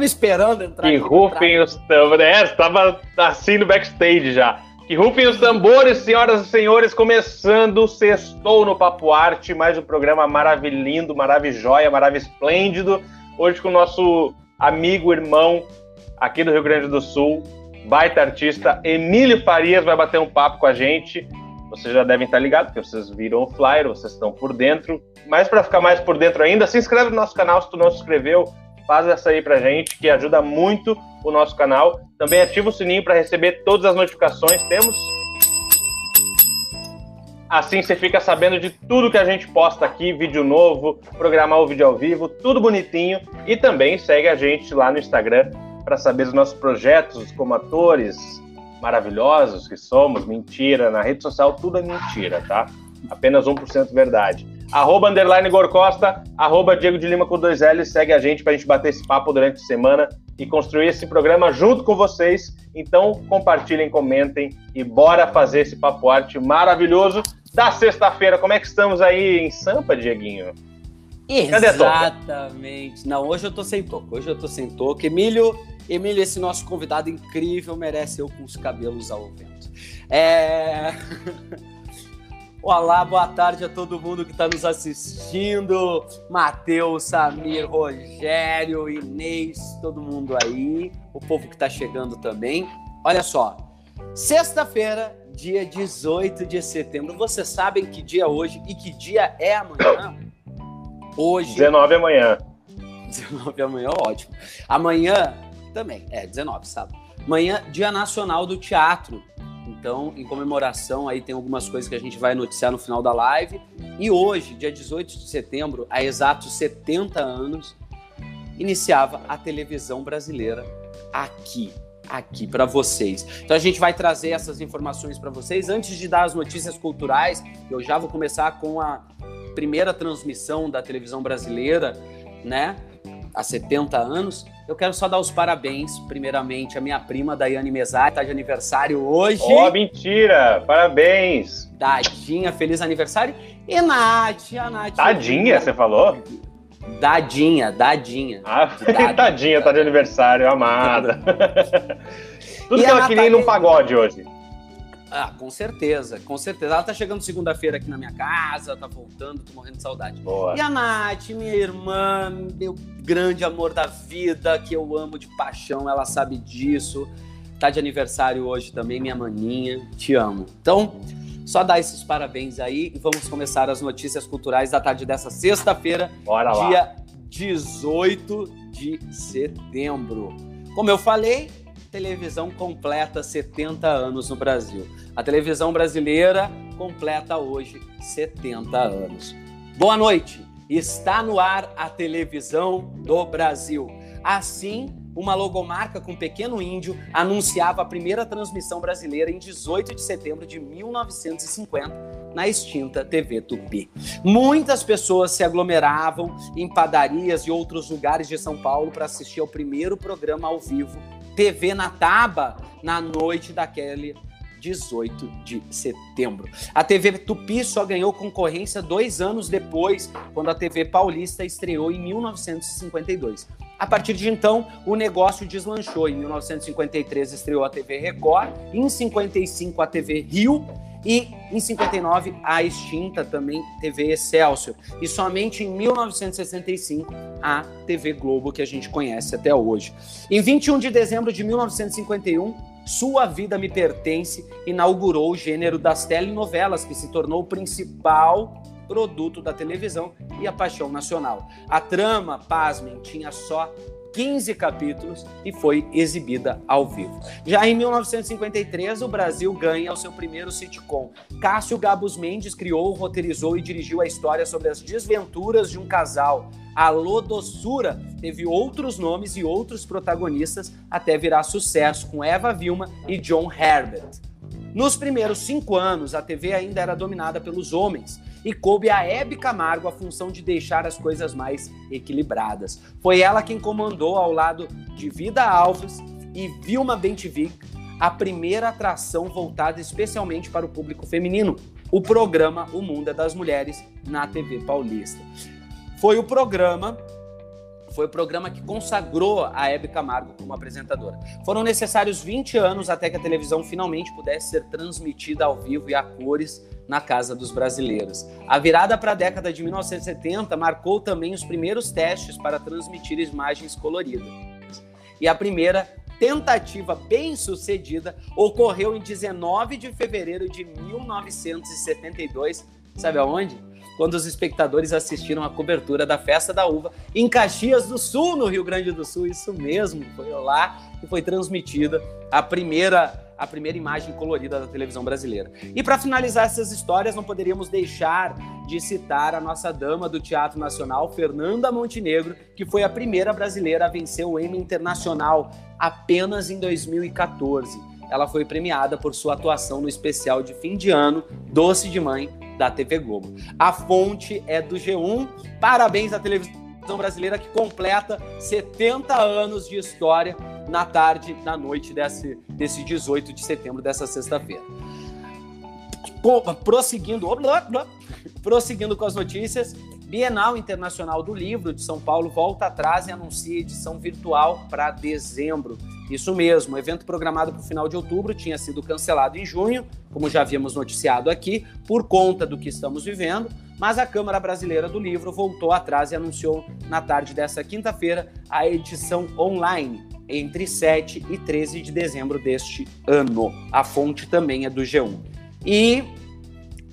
Tava esperando entrar Que rufem os tambores. É, estava assim no backstage já. Que rufem os tambores, senhoras e senhores, começando o Sextou no Papo Arte, mais um programa maravilhindo, maravilhoia, maravilhesplêndido. Hoje com o nosso amigo, irmão, aqui do Rio Grande do Sul, baita artista, Emílio Farias, vai bater um papo com a gente. Vocês já devem estar ligados, porque vocês viram o flyer, vocês estão por dentro. Mas para ficar mais por dentro ainda, se inscreve no nosso canal se tu não se inscreveu, faz essa aí pra gente, que ajuda muito o nosso canal. Também ativa o sininho para receber todas as notificações. Temos. Assim você fica sabendo de tudo que a gente posta aqui, vídeo novo, programar o vídeo ao vivo, tudo bonitinho. E também segue a gente lá no Instagram para saber dos nossos projetos como atores maravilhosos que somos. Mentira, na rede social tudo é mentira, tá? Apenas 1% verdade arroba underline Gorcosta, arroba Diego de Lima com dois L, segue a gente para a gente bater esse papo durante a semana e construir esse programa junto com vocês. Então, compartilhem, comentem e bora fazer esse papo arte maravilhoso da sexta-feira. Como é que estamos aí em Sampa, Dieguinho? Exatamente. Não, hoje eu tô sem toco. Hoje eu tô sem toco. Emílio, Emílio, esse nosso convidado incrível merece eu com os cabelos ao vento. É... Olá, boa tarde a todo mundo que está nos assistindo. Matheus, Samir, Rogério, Inês, todo mundo aí. O povo que está chegando também. Olha só, sexta-feira, dia 18 de setembro. Vocês sabem que dia é hoje e que dia é amanhã? Hoje. 19 amanhã. 19 amanhã, ótimo. Amanhã também, é 19, sabe? Amanhã, Dia Nacional do Teatro. Então, em comemoração, aí tem algumas coisas que a gente vai noticiar no final da live. E hoje, dia 18 de setembro, há exatos 70 anos, iniciava a televisão brasileira aqui, aqui para vocês. Então a gente vai trazer essas informações para vocês antes de dar as notícias culturais. Eu já vou começar com a primeira transmissão da televisão brasileira, né? Há 70 anos. Eu quero só dar os parabéns, primeiramente, à minha prima Daiane Mesari, está de aniversário hoje. Oh, mentira! Parabéns! Dadinha, feliz aniversário. E Nath, a Nath. Tadinha, você falou? Dadinha, Dadinha. Ah, tadinha, tá de aniversário, amada. Tudo e que ela queria ir num pagode hoje. Ah, com certeza, com certeza. Ela tá chegando segunda-feira aqui na minha casa, tá voltando, tô morrendo de saudade. Boa. E a Nath, minha irmã, meu grande amor da vida, que eu amo de paixão, ela sabe disso. Tá de aniversário hoje também, minha maninha. Te amo. Então, só dar esses parabéns aí e vamos começar as notícias culturais da tarde dessa sexta-feira, dia 18 de setembro. Como eu falei, televisão completa 70 anos no Brasil. A televisão brasileira completa hoje 70 anos. Boa noite! Está no ar a televisão do Brasil. Assim, uma logomarca com um pequeno índio anunciava a primeira transmissão brasileira em 18 de setembro de 1950 na extinta TV Tupi. Muitas pessoas se aglomeravam em padarias e outros lugares de São Paulo para assistir ao primeiro programa ao vivo TV na Taba na noite daquele 18 de setembro. A TV Tupi só ganhou concorrência dois anos depois, quando a TV Paulista estreou em 1952. A partir de então, o negócio deslanchou. Em 1953 estreou a TV Record, em 55 a TV Rio e em 59 a extinta também TV Excelsior e somente em 1965 a TV Globo que a gente conhece até hoje. Em 21 de dezembro de 1951, Sua Vida Me Pertence inaugurou o gênero das telenovelas que se tornou o principal produto da televisão e a paixão nacional. A trama, pasmem, tinha só 15 capítulos e foi exibida ao vivo. Já em 1953, o Brasil ganha o seu primeiro sitcom. Cássio Gabus Mendes criou, roteirizou e dirigiu a história sobre as desventuras de um casal. A Lodossura teve outros nomes e outros protagonistas até virar sucesso com Eva Vilma e John Herbert. Nos primeiros cinco anos, a TV ainda era dominada pelos homens e coube a Hebe Camargo a função de deixar as coisas mais equilibradas. Foi ela quem comandou, ao lado de Vida Alves e Vilma Bentivig, a primeira atração voltada especialmente para o público feminino, o programa O Mundo é das Mulheres, na TV Paulista. Foi o programa Foi o programa que consagrou a Hebe Camargo como apresentadora. Foram necessários 20 anos até que a televisão finalmente pudesse ser transmitida ao vivo e a cores na casa dos brasileiros. A virada para a década de 1970 marcou também os primeiros testes para transmitir imagens coloridas. E a primeira tentativa bem sucedida ocorreu em 19 de fevereiro de 1972. Sabe aonde? Quando os espectadores assistiram a cobertura da Festa da Uva em Caxias do Sul, no Rio Grande do Sul. Isso mesmo, foi lá que foi transmitida a primeira a primeira imagem colorida da televisão brasileira. E para finalizar essas histórias, não poderíamos deixar de citar a nossa dama do Teatro Nacional, Fernanda Montenegro, que foi a primeira brasileira a vencer o Emmy Internacional apenas em 2014. Ela foi premiada por sua atuação no especial de fim de ano Doce de Mãe da TV Globo. A fonte é do G1. Parabéns à televisão brasileira que completa 70 anos de história na tarde, na noite desse, desse 18 de setembro, dessa sexta-feira. Prosseguindo, prosseguindo com as notícias, Bienal Internacional do Livro de São Paulo volta atrás e anuncia edição virtual para dezembro. Isso mesmo, o evento programado para o final de outubro tinha sido cancelado em junho, como já havíamos noticiado aqui, por conta do que estamos vivendo, mas a Câmara Brasileira do Livro voltou atrás e anunciou na tarde dessa quinta-feira a edição online entre 7 e 13 de dezembro deste ano. A fonte também é do G1. E,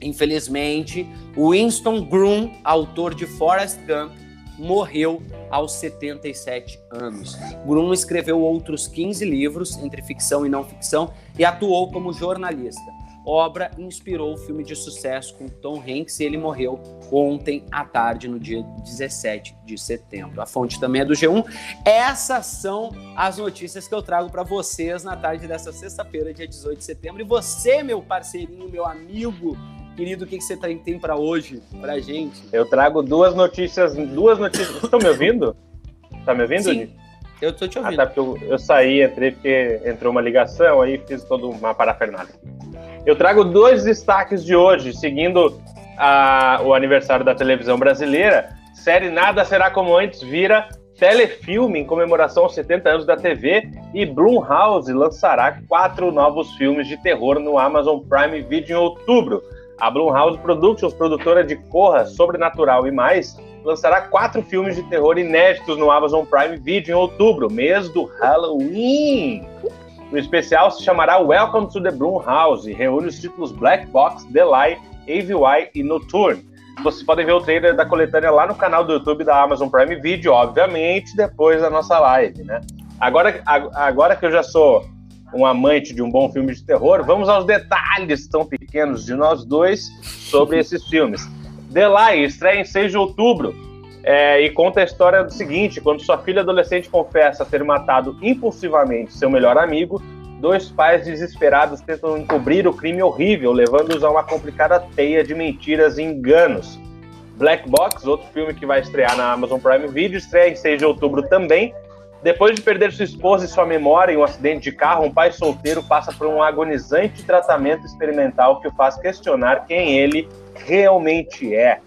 infelizmente, Winston Groom, autor de Forrest Gump, morreu aos 77 anos. Bruno escreveu outros 15 livros, entre ficção e não ficção, e atuou como jornalista. Obra inspirou o filme de sucesso com Tom Hanks e ele morreu ontem à tarde, no dia 17 de setembro. A fonte também é do G1. Essas são as notícias que eu trago para vocês na tarde dessa sexta-feira, dia 18 de setembro. E você, meu parceirinho, meu amigo, Querido, o que, que você tem, tem para hoje, pra gente? Eu trago duas notícias, duas notícias. Vocês estão me ouvindo? Tá me ouvindo? Sim, eu tô te ouvindo. Ah, tá, porque eu, eu saí, entrei porque entrou uma ligação, aí fiz toda uma parafernália. Eu trago dois destaques de hoje, seguindo a, o aniversário da televisão brasileira. Série Nada Será Como Antes vira telefilme em comemoração aos 70 anos da TV e Blumhouse lançará quatro novos filmes de terror no Amazon Prime Video em outubro. A Blumhouse Productions, produtora de Corra, Sobrenatural e mais, lançará quatro filmes de terror inéditos no Amazon Prime Video em outubro, mês do Halloween. O especial se chamará Welcome to the Blumhouse e reúne os títulos Black Box, The Lie, AVY e Nocturne. Vocês podem ver o trailer da coletânea lá no canal do YouTube da Amazon Prime Video, obviamente, depois da nossa live, né? Agora, agora que eu já sou um amante de um bom filme de terror, vamos aos detalhes tão pequenos de nós dois sobre esses filmes. The Lie estreia em 6 de outubro é, e conta a história do seguinte: quando sua filha adolescente confessa ter matado impulsivamente seu melhor amigo, dois pais desesperados tentam encobrir o crime horrível, levando-os a uma complicada teia de mentiras e enganos. Black Box, outro filme que vai estrear na Amazon Prime Video, estreia em 6 de outubro também depois de perder sua esposa e sua memória em um acidente de carro, um pai solteiro passa por um agonizante tratamento experimental que o faz questionar quem ele realmente é.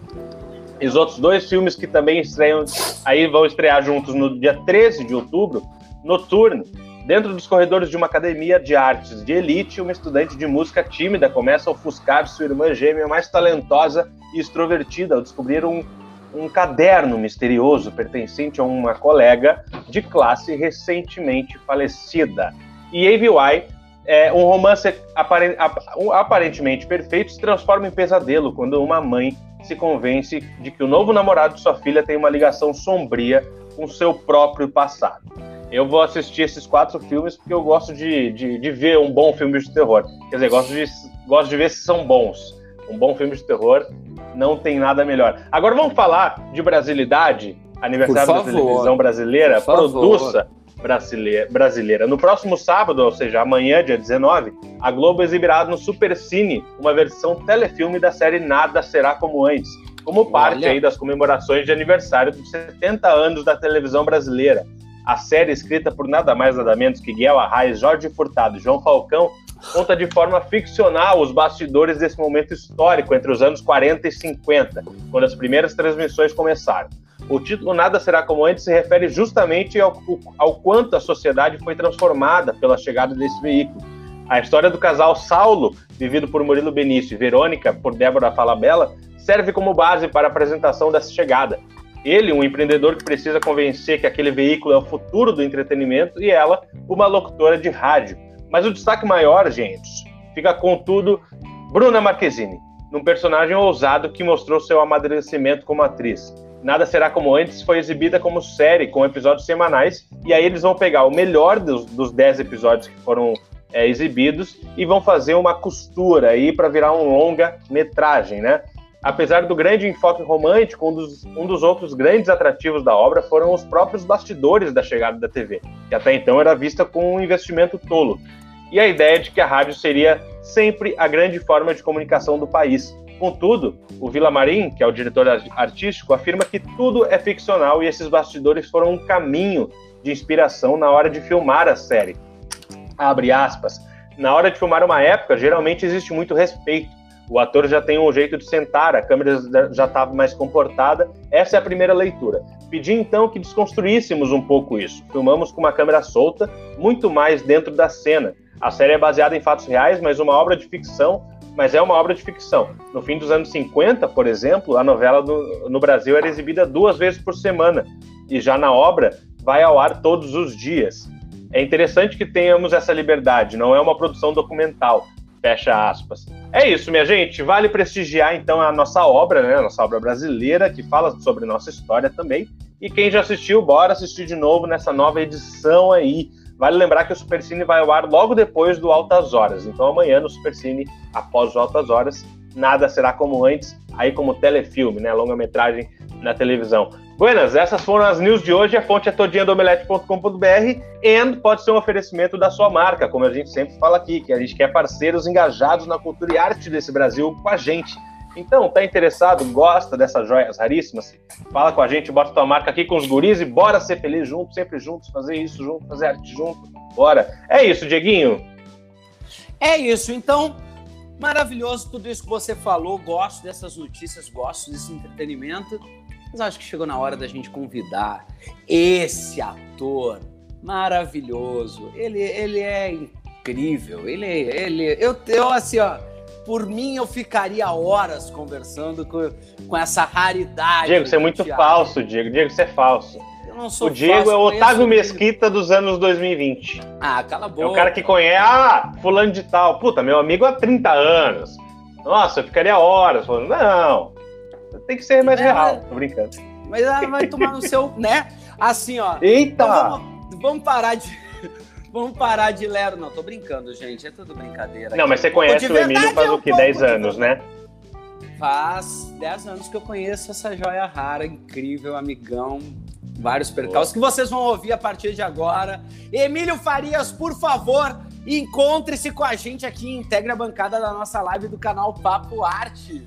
E os outros dois filmes que também estreiam, aí vão estrear juntos no dia 13 de outubro, Noturno. Dentro dos corredores de uma academia de artes de elite, uma estudante de música tímida começa a ofuscar sua irmã gêmea mais talentosa e extrovertida ao descobrir um um caderno misterioso pertencente a uma colega de classe recentemente falecida. E AVY, é, um romance aparentemente perfeito, se transforma em pesadelo quando uma mãe se convence de que o novo namorado de sua filha tem uma ligação sombria com seu próprio passado. Eu vou assistir esses quatro filmes porque eu gosto de, de, de ver um bom filme de terror. Quer dizer, gosto de, gosto de ver se são bons. Um bom filme de terror não tem nada melhor. Agora vamos falar de brasilidade, aniversário da televisão brasileira, produça brasileira, brasileira. No próximo sábado, ou seja, amanhã, dia 19, a Globo exibirá no Supercine uma versão telefilme da série Nada Será Como Antes, como parte aí das comemorações de aniversário dos 70 anos da televisão brasileira. A série, escrita por nada mais nada menos que Guel Arraes, Jorge Furtado e João Falcão, conta de forma ficcional os bastidores desse momento histórico entre os anos 40 e 50, quando as primeiras transmissões começaram. O título Nada Será Como Antes se refere justamente ao, ao quanto a sociedade foi transformada pela chegada desse veículo. A história do casal Saulo, vivido por Murilo Benício e Verônica, por Débora Falabella, serve como base para a apresentação dessa chegada. Ele, um empreendedor que precisa convencer que aquele veículo é o futuro do entretenimento, e ela, uma locutora de rádio. Mas o destaque maior, gente, fica contudo Bruna Marquezine, num personagem ousado que mostrou seu amadurecimento como atriz. Nada Será Como Antes foi exibida como série, com episódios semanais, e aí eles vão pegar o melhor dos, dos dez episódios que foram é, exibidos e vão fazer uma costura aí para virar um longa-metragem, né? Apesar do grande enfoque romântico, um dos, um dos outros grandes atrativos da obra foram os próprios bastidores da chegada da TV, que até então era vista como um investimento tolo, e a ideia de que a rádio seria sempre a grande forma de comunicação do país. Contudo, o Vila Marim, que é o diretor artístico, afirma que tudo é ficcional e esses bastidores foram um caminho de inspiração na hora de filmar a série. Abre aspas. Na hora de filmar uma época, geralmente existe muito respeito o ator já tem um jeito de sentar, a câmera já estava mais comportada. Essa é a primeira leitura. Pedi então que desconstruíssemos um pouco isso. Filmamos com uma câmera solta, muito mais dentro da cena. A série é baseada em fatos reais, mas uma obra de ficção, mas é uma obra de ficção. No fim dos anos 50, por exemplo, a novela no Brasil era exibida duas vezes por semana, e já na obra vai ao ar todos os dias. É interessante que tenhamos essa liberdade, não é uma produção documental. Fecha aspas. É isso, minha gente. Vale prestigiar então a nossa obra, né? A nossa obra brasileira, que fala sobre nossa história também. E quem já assistiu, bora assistir de novo nessa nova edição aí. Vale lembrar que o Supercine vai ao ar logo depois do Altas Horas. Então amanhã no Supercine, após o Altas Horas, nada será como antes, aí como telefilme, né? Longa-metragem na televisão. Buenas, essas foram as news de hoje. A fonte é todinha do omelete.com.br e pode ser um oferecimento da sua marca, como a gente sempre fala aqui, que a gente quer parceiros engajados na cultura e arte desse Brasil com a gente. Então, tá interessado, gosta dessas joias raríssimas? Fala com a gente, bota tua marca aqui com os guris e bora ser feliz juntos, sempre juntos, fazer isso junto, fazer arte junto. Bora. É isso, Dieguinho. É isso. Então, maravilhoso tudo isso que você falou. Gosto dessas notícias, gosto desse entretenimento. Mas acho que chegou na hora da gente convidar esse ator maravilhoso. Ele, ele é incrível. Ele, ele, eu, eu assim, ó, por mim eu ficaria horas conversando com, com essa raridade. Diego, você é muito teatro. falso, Diego. Diego, você é falso. Eu não sou o Diego falso, é o Otávio Mesquita dos anos 2020. Ah, cala a boca. É o cara que conhece, ah, fulano de tal. Puta, meu amigo há 30 anos. Nossa, eu ficaria horas falando, não, tem que ser mais é, real, tô brincando. Mas ela vai tomar no seu, né? Assim, ó. Eita! Então vamos, vamos, parar de. Vamos parar de lero. Não, tô brincando, gente. É tudo brincadeira. Não, mas você conhece o Emílio faz o quê? 10 anos, né? Faz 10 anos que eu conheço essa joia rara, incrível, amigão. Vários percalços que vocês vão ouvir a partir de agora. Emílio Farias, por favor, encontre-se com a gente aqui e integre a bancada da nossa live do canal Papo Arte.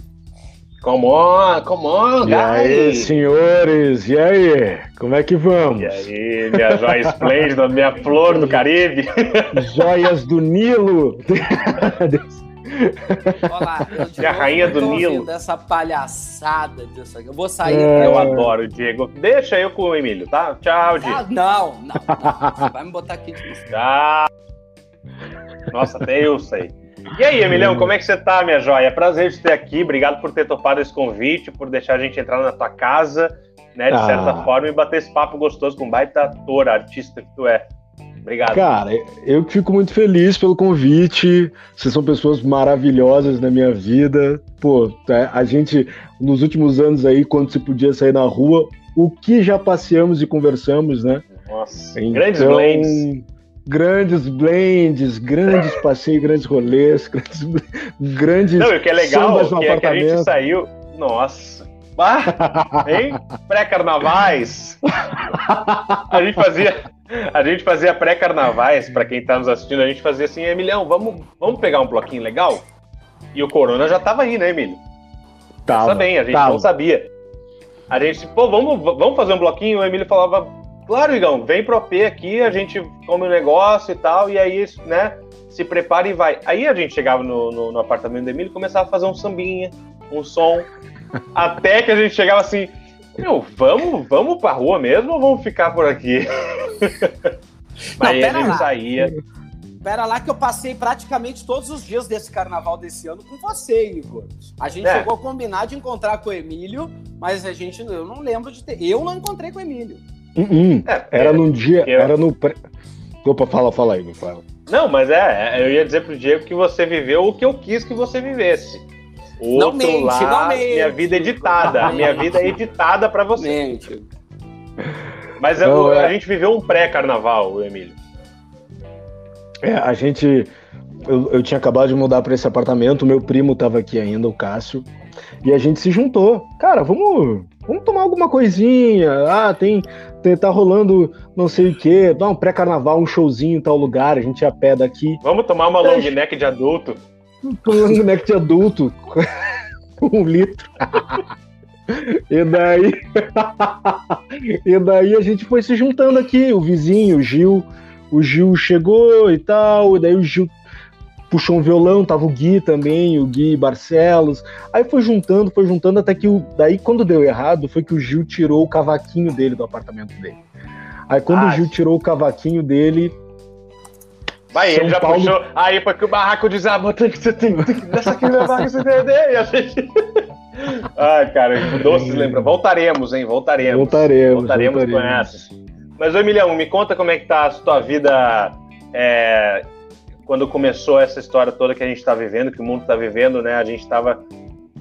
Come on, come on, E aí, senhores, e aí? Como é que vamos? E aí, minha joia esplêndida, minha flor do Caribe. Joias do Nilo. Olá, eu a rainha do Nilo. Dessa palhaçada disso aqui. Eu vou sair. É... Eu adoro, Diego. Deixa eu com o Emílio, tá? Tchau, Diego. Ah, não, não, não. Vai me botar aqui de Tchau. Nossa, até eu sei. E aí, Emilhão, como é que você tá, minha joia? Prazer te ter aqui. Obrigado por ter topado esse convite, por deixar a gente entrar na tua casa, né, de ah. certa forma, e bater esse papo gostoso com um baita ator, artista que tu é. Obrigado. Cara, eu fico muito feliz pelo convite. Vocês são pessoas maravilhosas na minha vida. Pô, é, a gente, nos últimos anos aí, quando se podia sair na rua, o que já passeamos e conversamos, né? Nossa, então, grandes blends grandes blends, grandes passeios, grandes rolês, grandes, grandes Não, o que é legal que, é que a gente saiu, nossa, ah, hein? Pré-carnavais. A gente fazia, a gente fazia pré-carnavais para quem tá nos assistindo, a gente fazia assim, Emilhão, vamos, vamos pegar um bloquinho legal? E o Corona já tava aí, né, Emílio? Tava, bem, a gente tava. não sabia. A gente, pô, vamos, vamos fazer um bloquinho? O Emílio falava, Claro, Igão, vem pro AP aqui, a gente come o um negócio e tal, e aí, né, se prepara e vai. Aí a gente chegava no, no, no apartamento do Emílio e começava a fazer um sambinha, um som, até que a gente chegava assim, Meu, vamos, vamos pra rua mesmo ou vamos ficar por aqui? Mas Não, pera ele lá. saía. Pera lá que eu passei praticamente todos os dias desse carnaval desse ano com você, Igor. A gente É. chegou a combinar de encontrar com o Emílio, mas a gente, eu não lembro de ter. Eu não encontrei com o Emílio. Hum, hum. É, Era num dia, eu- era no. Pré... Opa, fala, fala aí, me fala. Não, mas é, eu ia dizer pro Diego que você viveu o que eu quis que você vivesse. O Não outro mente, lá, não mente. minha vida editada. Não minha mente. vida é editada pra você. Mente. Mas Não, é. a gente viveu um pré-carnaval, Emílio. É, a gente. Eu, eu tinha acabado de mudar para esse apartamento, meu primo tava aqui ainda, o Cássio, e a gente se juntou. Cara, vamos, vamos tomar alguma coisinha. Ah, tem tá rolando não sei o quê, dá um pré-carnaval, um showzinho em tal lugar, a gente ia a pé daqui. Vamos tomar uma long neck de adulto. Tomando neck de adulto, um litro. e daí. e daí a gente foi se juntando aqui, o vizinho, o Gil. O Gil chegou e tal, e daí o Gil puxou um violão, tava o Gui também, o Gui Barcelos. Aí foi juntando, foi juntando, até que o, daí quando deu errado foi que o Gil tirou o cavaquinho dele do apartamento dele. Aí quando Ah, o Gil tirou o cavaquinho dele, Vai, São ele já Paulo- puxou. Aí, porque o barraco desabou, tem que você tem que nessa aqui na barraca você entender. E a gente. Ai, cara, doces lembra. Voltaremos, hein? Voltaremos. voltaremos. Voltaremos com essas. Mas, ô Emiliano, me conta como é que tá a sua vida é, quando começou essa história toda que a gente está vivendo, que o mundo está vivendo, né? A gente estava.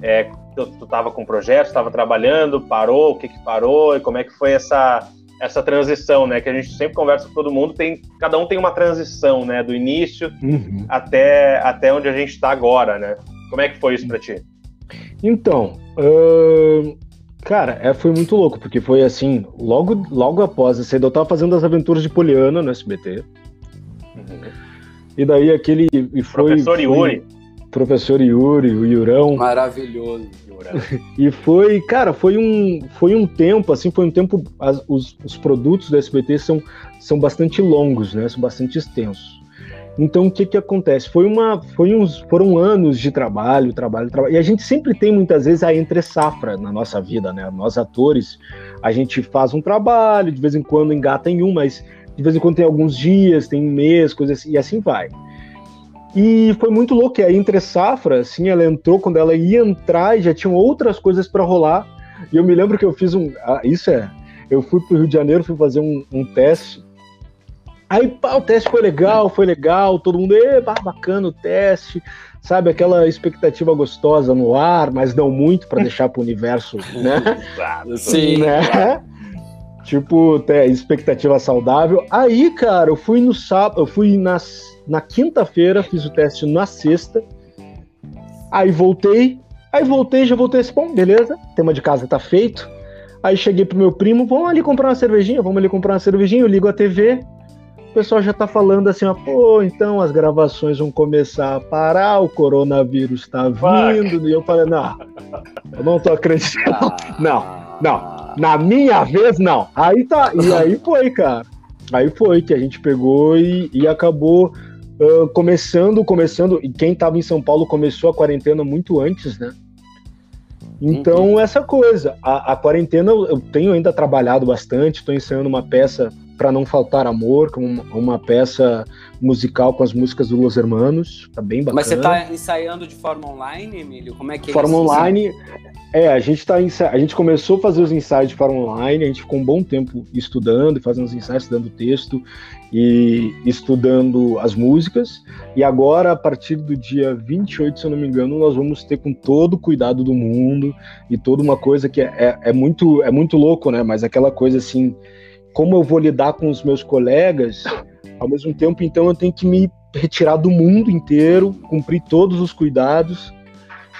É, tu, tu tava com projetos, estava trabalhando, parou, o que que parou e como é que foi essa essa transição, né? Que a gente sempre conversa com todo mundo, tem cada um tem uma transição, né? Do início Uhum. até até onde a gente está agora, né? Como é que foi isso para ti? Então, ahn, cara, é, foi muito louco, porque foi assim, logo, logo após essa eu tava fazendo as aventuras de Poliana no SBT, e daí aquele. E foi, Professor foi- Yuri. Professor Yuri, o Yurão. Maravilhoso. E foi, cara, foi um, foi um tempo, assim, foi um tempo. as- os, os produtos do SBT são, são bastante longos, né? São bastante extensos. Então, o que que acontece? Foi uma, foi uns, foram anos de trabalho, trabalho, trabalho. E a gente sempre tem, muitas vezes, a entre-safra na nossa vida, né? Nós, atores, a gente faz um trabalho, de vez em quando engata em um, mas de vez em quando tem alguns dias, tem um mês, coisas assim, e assim vai. E foi muito louco, que a entre safra, assim, ela entrou, quando ela ia entrar, e já tinham outras coisas para rolar. E eu me lembro que eu fiz um. ah, isso é. Eu fui pro Rio de Janeiro, fui fazer um, um teste. Aí, pá, o teste foi legal, foi legal, todo mundo, "Ê, bah, bacana o teste, sabe? Aquela expectativa gostosa no ar, mas não muito para deixar pro universo, né? Sim. né? Tipo, até expectativa saudável. Aí, cara, eu fui no sábado, eu fui nas, na quinta-feira, fiz o teste na sexta. Aí voltei, aí voltei, já voltei assim, bom, beleza, tema de casa tá feito. Aí cheguei pro meu primo, vamos ali comprar uma cervejinha, vamos ali comprar uma cervejinha, eu ligo a TV. O pessoal já tá falando assim, ó, pô, então as gravações vão começar a parar, o coronavírus tá vindo. E eu falei, não, eu não tô acreditando. Não, não. Na minha vez, não. Aí tá. E aí foi, cara. Aí foi que a gente pegou e, e acabou ah, começando, começando. E quem tava em São Paulo começou a quarentena muito antes, né? Então, essa coisa. A, a quarentena eu tenho ainda trabalhado bastante, estou ensaiando uma peça para não faltar amor, com uma, uma peça musical com as músicas do Los Hermanos. Tá bem bacana. Mas você tá ensaiando de forma online, Emílio? Como é que é Forma online. É, a gente tá ensa- a gente começou a fazer os ensaios de forma online, a gente ficou um bom tempo estudando, e fazendo os ensaios, estudando texto e estudando as músicas. E agora, a partir do dia 28, se eu não me engano, nós vamos ter com todo o cuidado do mundo e toda uma coisa que é, é, é muito é muito louco, né? Mas aquela coisa assim, como eu vou lidar com os meus colegas, ao mesmo tempo, então eu tenho que me retirar do mundo inteiro, cumprir todos os cuidados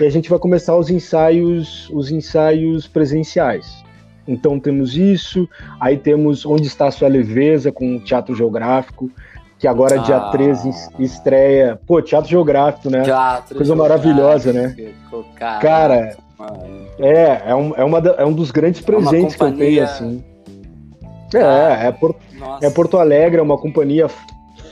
e a gente vai começar os ensaios, os ensaios presenciais. Então temos isso, aí temos Onde Está a Sua Leveza com o Teatro Geográfico, que agora dia Ah. 13 es- estreia. Pô, Teatro Geográfico, né? Teatro, Coisa maravilhosa, né? Cara, Cara, é, é, um, é, uma é um dos grandes uma presentes que eu tenho, assim. Ah. É, é, Por- é Porto Alegre, é uma companhia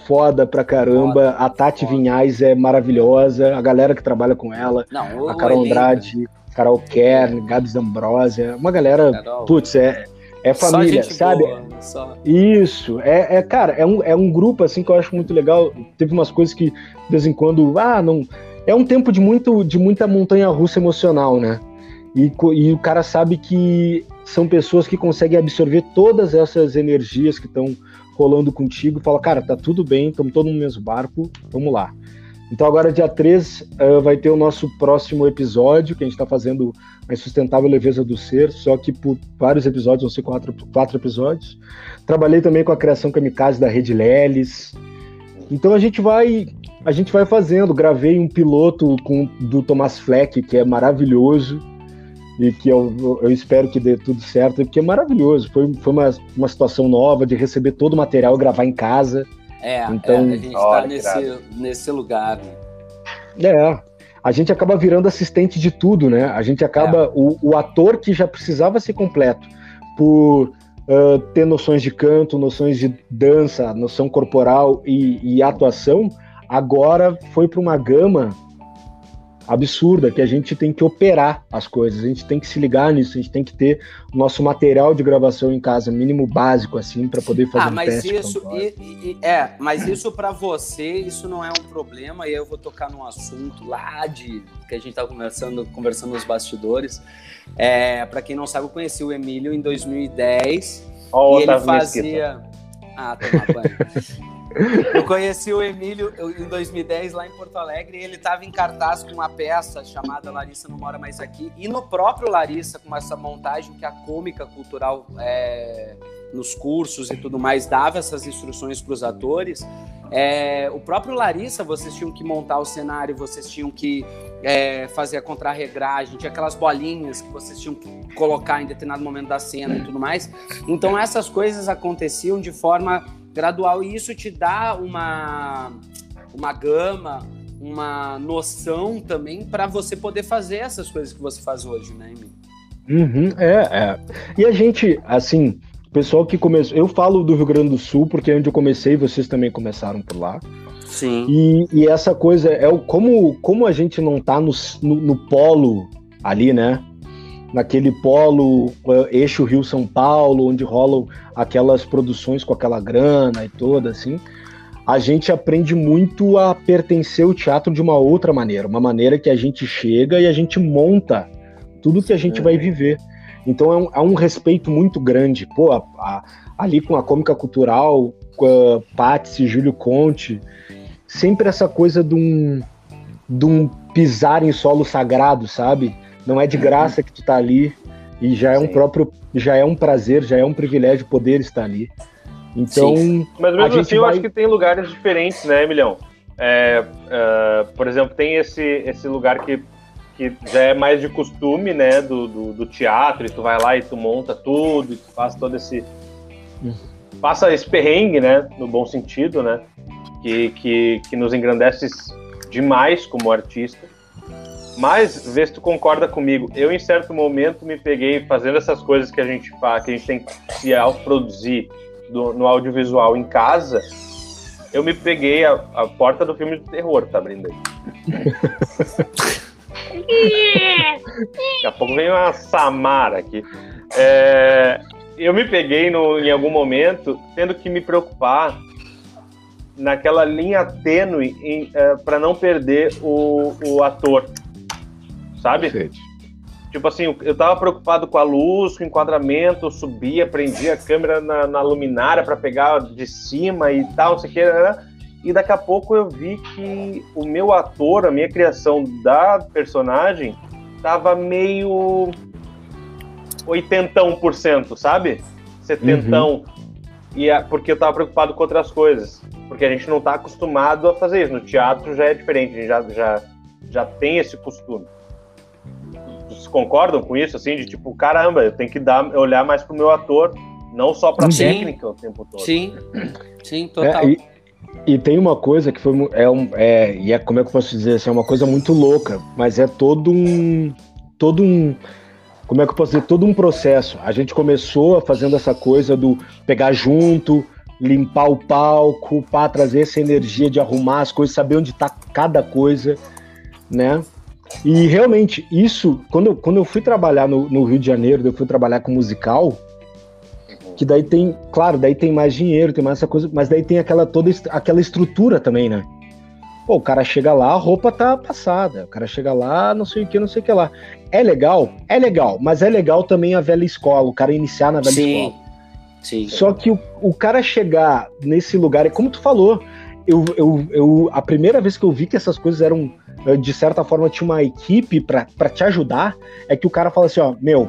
foda pra caramba. Foda, a Tati foda. Vinhais é maravilhosa. A galera que trabalha com ela. Não, a Carol Andrade, Carol Kern, Gabs Ambrosia. Uma galera, Carol. putz, é, é família, sabe? Boa, só. Isso, é, é, cara, é um, é um grupo assim que eu acho muito legal. Teve umas coisas que, de vez em quando, ah, não. É um tempo de, muito, de muita montanha russa emocional, né? E, e o cara sabe que são pessoas que conseguem absorver todas essas energias que estão rolando contigo e fala, cara, tá tudo bem, estamos todos no mesmo barco, vamos lá. Então agora dia 3 uh, vai ter o nosso próximo episódio, que a gente está fazendo a Insustentável Leveza do Ser, só que por vários episódios, vão ser quatro, quatro episódios. Trabalhei também com a criação kamikaze da Rede Leles. Então a gente vai a gente vai fazendo. Gravei um piloto com, do Thomas Fleck, que é maravilhoso e que eu, eu espero que dê tudo certo, porque é maravilhoso. Foi, foi uma, uma situação nova de receber todo o material e gravar em casa. É, então, é, a gente está nesse, nesse lugar. É, a gente acaba virando assistente de tudo, né? A gente acaba. É. O, o ator que já precisava ser completo por uh, ter noções de canto, noções de dança, noção corporal e, e atuação, agora foi para uma gama absurda que a gente tem que operar as coisas, a gente tem que se ligar nisso, a gente tem que ter o nosso material de gravação em casa, mínimo básico assim, para poder fazer ah, um mas teste. Isso, e, e, é, mas isso para você, isso não é um problema, e eu vou tocar num assunto lá de que a gente tá conversando, conversando nos bastidores. É, para quem não sabe, eu conheci o Emílio em 2010 oh, e ele fazia Ah, toma banho. Eu conheci o Emílio em 2010 lá em Porto Alegre e ele estava em cartaz com uma peça chamada Larissa Não Mora Mais Aqui. E no próprio Larissa, com essa montagem que a cômica cultural é, nos cursos e tudo mais dava essas instruções para os atores. É, o próprio Larissa, vocês tinham que montar o cenário, vocês tinham que é, fazer a contrarregragem, tinha aquelas bolinhas que vocês tinham que colocar em determinado momento da cena e tudo mais. Então essas coisas aconteciam de forma gradual e isso te dá uma, uma gama, uma noção também para você poder fazer essas coisas que você faz hoje, né, Emílio? Uhum, é, é. E a gente, assim, pessoal que começou. Eu falo do Rio Grande do Sul, porque é onde eu comecei, vocês também começaram por lá. Sim. E, e essa coisa é o como, como a gente não tá no, no, no polo ali, né? Naquele polo uh, eixo Rio São Paulo, onde rolam aquelas produções com aquela grana e toda assim, a gente aprende muito a pertencer ao teatro de uma outra maneira, uma maneira que a gente chega e a gente monta tudo que a gente vai viver. Então é um, é um respeito muito grande. Pô, a, a, ali com a cômica cultural, com a Patsy, Júlio Conte, sempre essa coisa de um, de um pisar em solo sagrado, sabe? Não é de graça que tu tá ali e já é Sim. um próprio, já é um prazer, já é um privilégio poder estar ali. Então, Sim. mas mesmo assim, vai... eu acho que tem lugares diferentes, né, Emilhão? É, uh, por exemplo, tem esse, esse lugar que, que já é mais de costume, né, do, do, do, teatro, e tu vai lá e tu monta tudo, e tu faz todo esse. Uhum. Passa esse perrengue, né, no bom sentido, né, que, que, que nos engrandece demais como artista. Mas, vê se tu concorda comigo, eu em certo momento me peguei fazendo essas coisas que a gente faz, que a gente tem que se autoproduzir no audiovisual em casa, eu me peguei a, a porta do filme de terror, tá abrindo aí. Daqui a pouco vem uma Samara aqui. É, eu me peguei no, em algum momento tendo que me preocupar naquela linha tênue é, para não perder o, o ator sabe? Perfeito. Tipo assim, eu tava preocupado com a luz, com o enquadramento, eu subia, prendia a câmera na, na luminária para pegar de cima e tal, não sei o que, né? E daqui a pouco eu vi que o meu ator, a minha criação da personagem, tava meio oitentão por cento, sabe? Setentão. Uhum. E a, porque eu tava preocupado com outras coisas. Porque a gente não tá acostumado a fazer isso. No teatro já é diferente, a gente já, já, já tem esse costume. Concordam com isso, assim, de tipo, caramba, eu tenho que dar, olhar mais pro meu ator, não só pra sim. técnica o tempo todo. Sim, sim, total. É, e, e, tem uma coisa que foi, é, um, é, e é, como é que eu posso dizer, assim, é uma coisa muito louca, mas é todo um, todo um, como é que eu posso dizer, todo um processo. A gente começou fazendo essa coisa do pegar junto, limpar o palco, para trazer essa energia de arrumar as coisas, saber onde está cada coisa, né? E realmente, isso, quando, eu, quando eu fui trabalhar no, no Rio de Janeiro, eu fui trabalhar com musical, que daí tem, claro, daí tem mais dinheiro, tem mais essa coisa, mas daí tem aquela toda aquela estrutura também, né? Pô, o cara chega lá, a roupa tá passada. O cara chega lá, não sei o que, não sei o que lá. É legal? É legal, mas é legal também a velha escola, o cara iniciar na velha Sim. escola. Sim. Só que o, o cara chegar nesse lugar, como tu falou, eu, eu, eu, a primeira vez que eu vi que essas coisas eram, de certa forma, tinha uma equipe para te ajudar, é que o cara fala assim: ó, meu,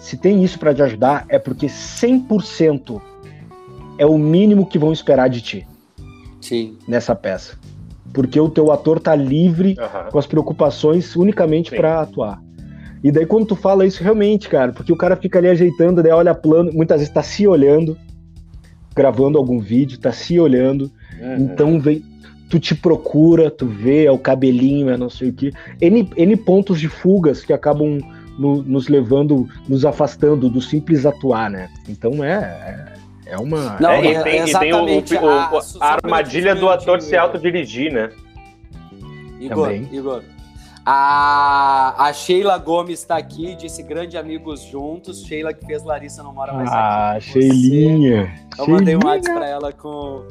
se tem isso para te ajudar, é porque 100% é o mínimo que vão esperar de ti. Sim. Nessa peça porque o teu ator tá livre uhum. com as preocupações unicamente para atuar. E daí quando tu fala isso realmente, cara, porque o cara fica ali ajeitando, daí olha plano, muitas vezes tá se olhando, gravando algum vídeo, tá se olhando, uhum. então vem, tu te procura, tu vê, é o cabelinho, é não sei o que, N, N pontos de fugas que acabam no, nos levando, nos afastando do simples atuar, né? Então é, é é uma. Não, é, e, tem, e tem o, o, a, a armadilha do ator se autodirigir, né? Igor, Também. Igor. A, a Sheila Gomes está aqui, disse grande amigos juntos. Sheila que fez Larissa não mora mais ah, aqui. Ah, Sheilinha. Eu mandei um WhatsApp para ela com,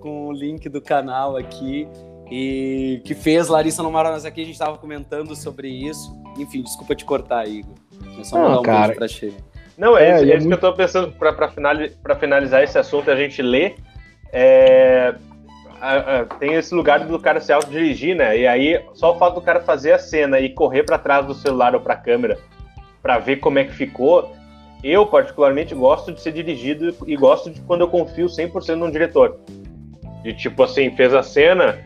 com o link do canal aqui. E que fez Larissa não mora mais aqui. A gente estava comentando sobre isso. Enfim, desculpa te cortar, Igor. É só mandar um cara, beijo pra Sheila. Não, é, é, isso, é, é isso muito... que eu tô pensando para finalizar, finalizar esse assunto, a gente lê. É, a, a, tem esse lugar do cara se autodirigir, né? E aí, só o fato do cara fazer a cena e correr para trás do celular ou para a câmera para ver como é que ficou, eu particularmente gosto de ser dirigido e gosto de quando eu confio 100% num diretor. De tipo assim, fez a cena,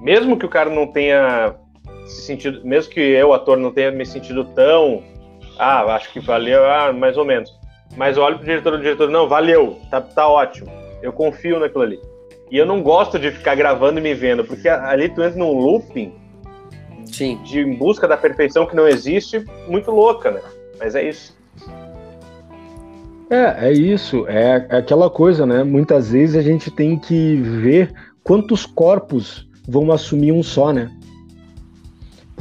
mesmo que o cara não tenha se sentido, mesmo que eu, ator, não tenha me sentido tão ah, acho que valeu, ah, mais ou menos. Mas eu olho pro diretor, o diretor, não, valeu, tá, tá ótimo. Eu confio naquilo ali. E eu não gosto de ficar gravando e me vendo, porque ali tu entra num looping Sim. de em busca da perfeição que não existe, muito louca, né? Mas é isso. É, é isso. É, é aquela coisa, né? Muitas vezes a gente tem que ver quantos corpos vão assumir um só, né?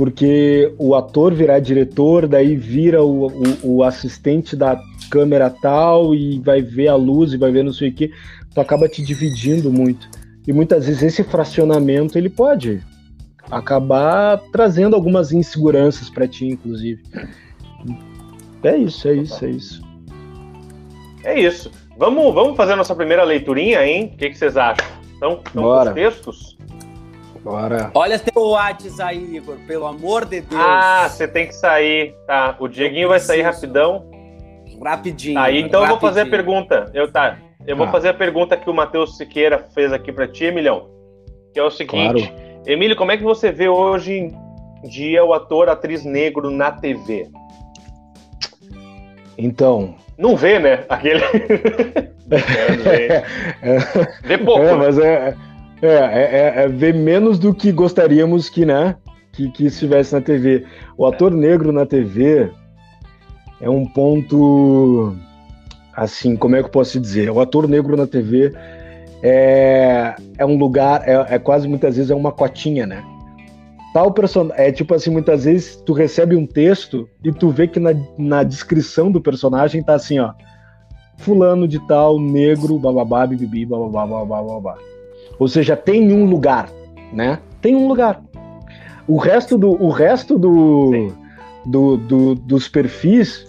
porque o ator virar diretor, daí vira o, o, o, assistente da câmera tal e vai ver a luz e vai ver não sei o que, tu acaba te dividindo muito. E muitas vezes esse fracionamento ele pode acabar trazendo algumas inseguranças para ti, inclusive. É isso, é isso, é isso. É isso. Vamos, vamos fazer a nossa primeira leiturinha, hein? O que, que vocês acham? Então, então os textos? Bora. Olha teu WhatsApp aí, Igor, pelo amor de Deus. Ah, você tem que sair. Tá, o Dieguinho vai sair rapidão. Rapidinho. Tá, então rapidinho. eu vou fazer a pergunta. Eu, tá, eu vou tá. fazer a pergunta que o Matheus Siqueira fez aqui para ti, Emilhão. Que é o seguinte. Claro. Emílio, como é que você vê hoje em dia o ator, atriz negro na TV? Então. Não vê, né? Aquele. é, vê pouco. É, mas é é, é, é, é, ver menos do que gostaríamos que, né, que, que estivesse na TV. O ator negro na TV é um ponto, assim, como é que eu posso dizer? O ator negro na TV é, é um lugar, é, é quase muitas vezes é uma cotinha, né? Tal personagem, é tipo assim, muitas vezes tu recebe um texto e tu vê que na, na descrição do personagem tá assim, ó, fulano de tal, negro, bababá, bibibi, bababá, bababá, babá. Ou seja, tem um lugar, né? Tem um lugar. O resto do, o resto do, do, do dos perfis,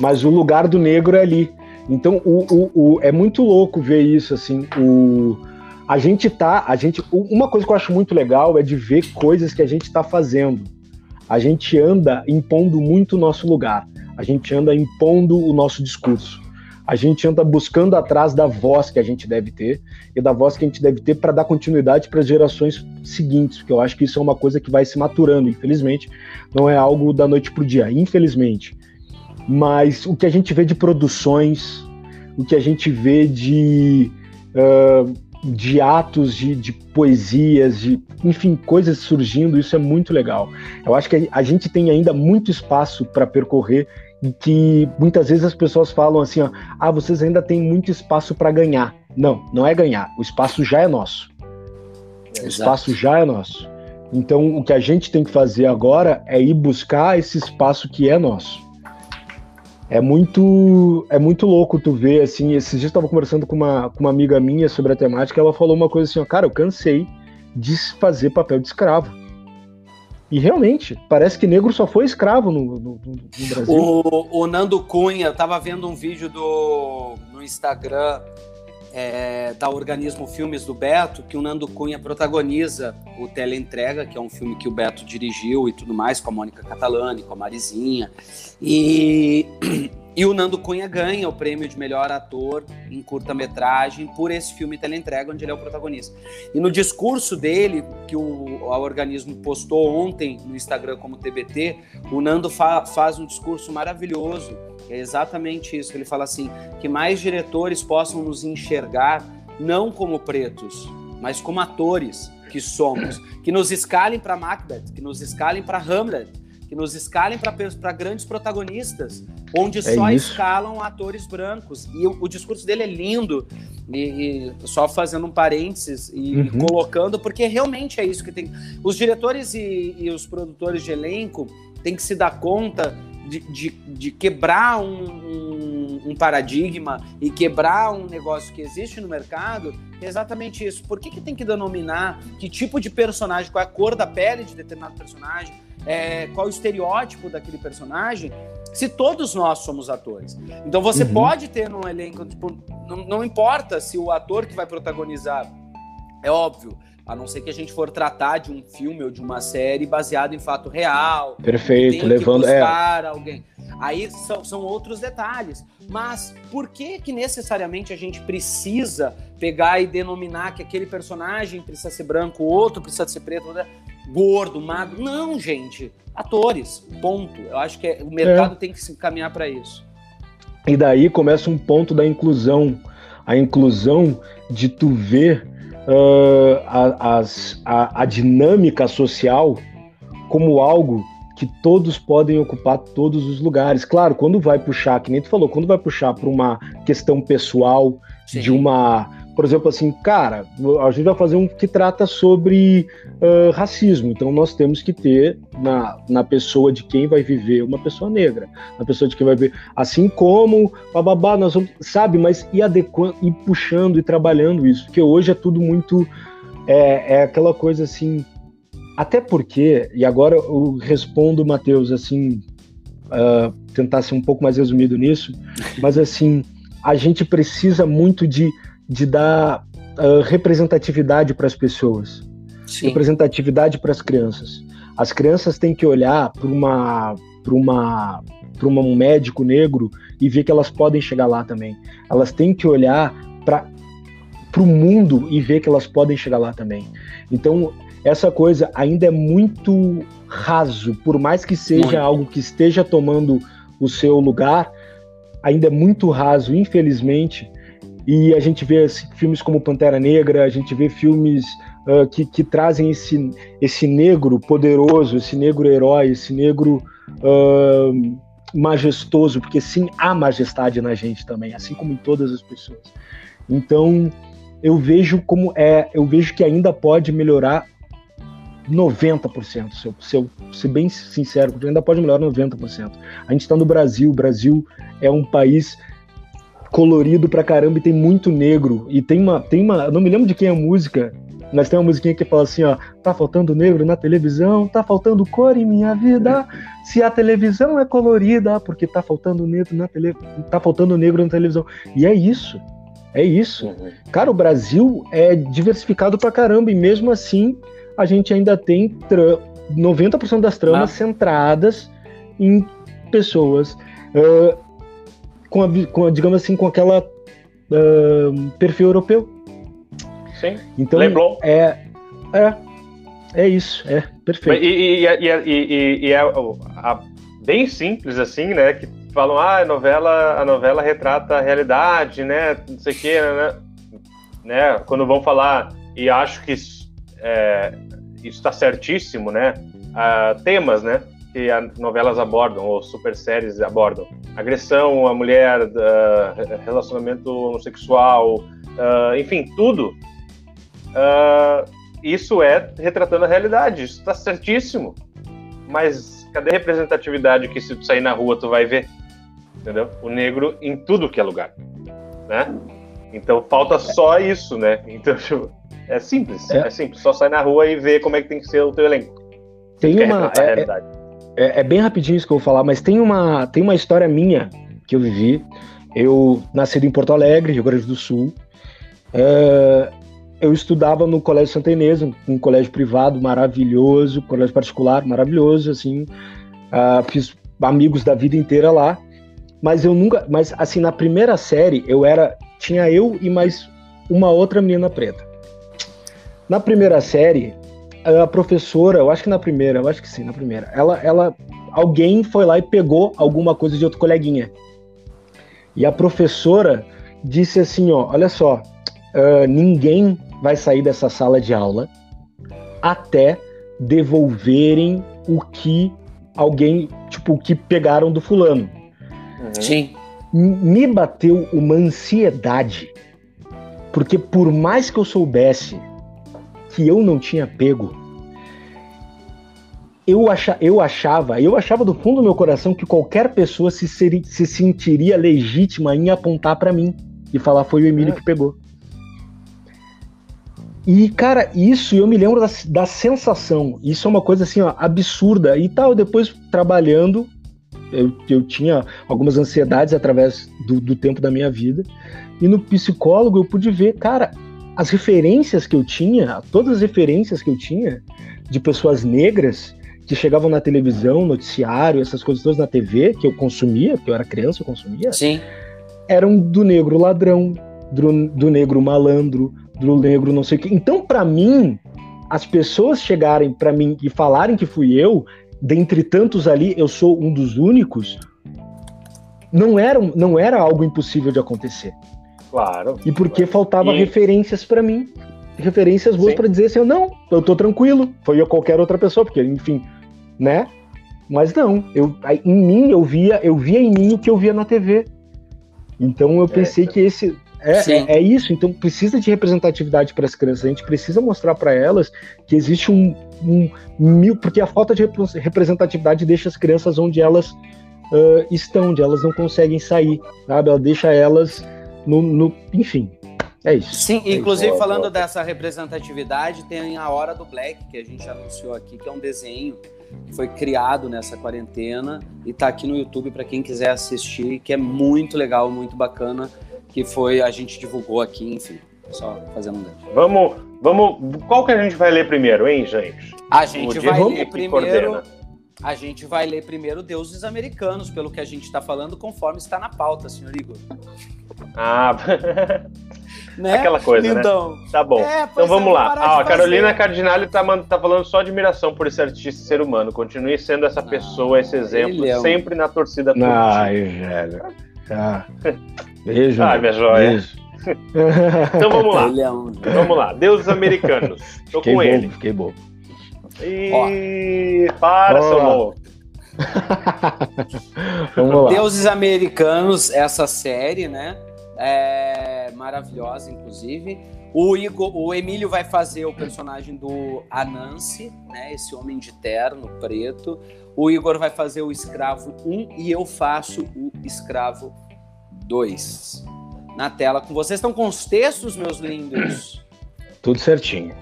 mas o lugar do negro é ali. Então, o, o, o, é muito louco ver isso, assim, o, a gente tá, a gente, uma coisa que eu acho muito legal é de ver coisas que a gente está fazendo. A gente anda impondo muito o nosso lugar, a gente anda impondo o nosso discurso a gente anda buscando atrás da voz que a gente deve ter e da voz que a gente deve ter para dar continuidade para as gerações seguintes, porque eu acho que isso é uma coisa que vai se maturando, infelizmente, não é algo da noite para o dia, infelizmente. Mas o que a gente vê de produções, o que a gente vê de, uh, de atos, de, de poesias, de, enfim, coisas surgindo, isso é muito legal. Eu acho que a gente tem ainda muito espaço para percorrer e que muitas vezes as pessoas falam assim, ó, ah, vocês ainda têm muito espaço para ganhar. Não, não é ganhar. O espaço já é nosso. Exato. O espaço já é nosso. Então, o que a gente tem que fazer agora é ir buscar esse espaço que é nosso. É muito, é muito louco tu ver, assim, esses dias eu estava conversando com uma, com uma amiga minha sobre a temática, ela falou uma coisa assim, ó, cara, eu cansei de fazer papel de escravo. E realmente, parece que negro só foi escravo no, no, no Brasil. O, o, Nando Cunha, eu tava vendo um vídeo do, no Instagram é, da Organismo Filmes do Beto, que o Nando Cunha protagoniza o Teleentrega, que é um filme que o Beto dirigiu e tudo mais, com a Mônica Catalani, com a Marizinha. E E o Nando Cunha ganha o prêmio de melhor ator em curta-metragem por esse filme Teleentrega, onde ele é o protagonista. E no discurso dele, que o, o organismo postou ontem no Instagram como TBT, o Nando fa faz um discurso maravilhoso, é exatamente isso. Ele fala assim: que mais diretores possam nos enxergar não como pretos, mas como atores que somos, que nos escalem para Macbeth, que nos escalem para Hamlet, que nos escalem para grandes protagonistas, onde é só isso. escalam atores brancos. E o, o, discurso dele é lindo, e, e só fazendo um parênteses e uhum. colocando, porque realmente é isso que tem. Os diretores e, e os produtores de elenco têm que se dar conta de, de, de quebrar um, um, um, paradigma e quebrar um negócio que existe no mercado, é exatamente isso. Por que, que tem que denominar que tipo de personagem, qual é a cor da pele de determinado personagem, é, qual o estereótipo daquele personagem, se todos nós somos atores. Então você uhum. pode ter num elenco, tipo, não, não importa se o ator que vai protagonizar, é óbvio, a não ser que a gente for tratar de um filme ou de uma série baseado em fato real. Perfeito, levando é. alguém. Aí são, são outros detalhes. Mas por que que necessariamente a gente precisa pegar e denominar que aquele personagem precisa ser branco, o outro precisa ser preto? Gordo, magro. Não, gente. Atores, ponto. Eu acho que é, o mercado é. tem que se caminhar para isso. E daí começa um ponto da inclusão. A inclusão de tu ver uh, a, as, a, a dinâmica social como algo que todos podem ocupar todos os lugares. Claro, quando vai puxar, que nem tu falou, quando vai puxar para uma questão pessoal, Sim. de uma por exemplo, assim, cara, a gente vai fazer um que trata sobre uh, racismo, então nós temos que ter na, na pessoa de quem vai viver uma pessoa negra, na pessoa de quem vai ver, assim como, bababá, nós vamos, sabe, mas ir adequando, ir puxando e trabalhando isso, porque hoje é tudo muito, é, é aquela coisa assim, até porque, e agora eu respondo, Matheus, assim, uh, tentar ser um pouco mais resumido nisso, mas assim, a gente precisa muito de de dar uh, representatividade para as pessoas, Sim. representatividade para as crianças. As crianças têm que olhar para uma para uma para um médico negro e ver que elas podem chegar lá também. Elas têm que olhar para para o mundo e ver que elas podem chegar lá também. Então essa coisa ainda é muito raso, por mais que seja muito. algo que esteja tomando o seu lugar, ainda é muito raso, infelizmente, e a gente vê assim, filmes como Pantera Negra, a gente vê filmes uh, que, que, trazem esse, esse negro poderoso, esse negro herói, esse negro uh, majestoso, porque sim, há majestade na gente também, assim como em todas as pessoas. Então, eu vejo como é, eu vejo que ainda pode melhorar 90%, se eu, se eu ser bem sincero, ainda pode melhorar 90%. A gente está no Brasil, o Brasil é um país colorido pra caramba e tem muito negro. E tem uma, tem uma, não me lembro de quem é a música, mas tem uma musiquinha que fala assim, ó, tá faltando negro na televisão, tá faltando cor em minha vida. Se a televisão é colorida, porque tá faltando negro na tele, tá faltando negro na televisão. E é isso. É isso. Uhum. Cara, o Brasil é diversificado pra caramba e mesmo assim a gente ainda tem 90% das tramas ah. centradas em pessoas uh, com, a, com a, digamos assim, com aquela uh, perfil europeu. Sim. Então, Leblon. É, é, é isso, é perfeito. E, e, e, e é a, bem simples assim, né? Que falam, ah, a novela, a novela retrata a realidade, né? Não sei o quê, né? né? Quando vão falar, e acho que é, isso está certíssimo, né? Ah, temas, né? Que as novelas abordam, ou super séries abordam. Agressão à mulher, relacionamento homossexual, uh, enfim, tudo. Uh, isso é retratando a realidade, isso está certíssimo. Mas cadê a representatividade que se tu sair na rua tu vai ver? Entendeu? O negro em tudo que é lugar, né? Então falta só isso, né? Então tipo, é simples, é. é simples. Só sair na rua e ver como é que tem que ser o teu elenco. Tem uma é, é, é, é, bem rapidinho isso que eu vou falar, mas tem uma tem uma história minha que eu vivi. Eu nasci em Porto Alegre, Rio Grande do Sul. É, eu estudava no Colégio Santa Inês, um, colégio privado maravilhoso, colégio particular maravilhoso, assim, uh, fiz amigos da vida inteira lá, mas eu nunca, mas assim, na primeira série eu era, tinha eu e mais uma outra menina preta. Na primeira série, a professora, eu acho que na primeira, eu acho que sim, na primeira, ela, ela, alguém foi lá e pegou alguma coisa de outro coleguinha. E a professora disse assim, ó, olha só, uh, ninguém vai sair dessa sala de aula até devolverem o que alguém, tipo, o que pegaram do fulano. Uhum. Sim. Me bateu uma ansiedade, porque por mais que eu soubesse que eu não tinha pego, eu, acha, eu achava, eu achava do fundo do meu coração que qualquer pessoa se, seri, se sentiria legítima em apontar para mim e falar foi o Emílio é. que pegou. E, cara, isso eu me lembro da, da sensação. Isso é uma coisa assim, ó, absurda. E tal, depois trabalhando, eu, eu tinha algumas ansiedades através do, do tempo da minha vida. E no psicólogo eu pude ver, cara, as referências que eu tinha, todas as referências que eu tinha de pessoas negras que chegavam na televisão, noticiário, essas coisas todas na TV, que eu consumia, porque eu era criança, eu consumia. Sim. Eram do negro ladrão, do, do negro malandro, do negro, não sei o quê. Então, para mim, as pessoas chegarem para mim e falarem que fui eu, dentre tantos ali, eu sou um dos únicos, não era, não era algo impossível de acontecer. Claro. E porque claro. faltava e... referências para mim. Referências boas para dizer assim, não, eu tô tranquilo, foi eu qualquer outra pessoa, porque, enfim, né? Mas não, eu, em mim eu via, eu via em mim o que eu via na TV. Então eu é, pensei é, que esse é, é, é, isso, então precisa de representatividade para as crianças. A gente precisa mostrar para elas que existe um, um, mil. Porque a falta de representatividade deixa as crianças onde elas uh, estão, onde elas não conseguem sair, sabe? Ela deixa elas no. no enfim, é isso. Sim, é inclusive isso. falando dessa representatividade, tem a Hora do Black, que a gente anunciou aqui, que é um desenho que foi criado nessa quarentena e está aqui no YouTube para quem quiser assistir, que é muito legal, muito bacana que foi a gente divulgou aqui, enfim, só fazendo um gancho. Vamos, vamos, qual que a gente vai ler primeiro, hein, gente? A gente vai ler primeiro. A gente vai ler primeiro Deuses Americanos, pelo que a gente está falando, conforme está na pauta, senhor Igor. Ah, né? aquela coisa, né? então, né? Tá bom. É, então vamos é, lá. Ah, a Carolina Cardinale tá, tá falando só admiração por esse artista ser humano. Continue sendo essa pessoa, esse exemplo, é um... sempre na torcida. Ai, velho. Tá. Beijo. Ai, minha joia. Beijo. então vamos lá. Vamos lá. Deuses americanos. Tô fiquei com bom, ele. Fiquei bom. E para, seu louco. Vamos lá. Deuses Americanos, essa série, né? É maravilhosa, inclusive. O, Igor, o Emílio vai fazer o personagem do Anansi, né? Esse homem de terno preto. O Igor vai fazer o escravo 1 e eu faço o escravo 2 na tela com vocês. Estão com os textos, meus lindos? Tudo certinho.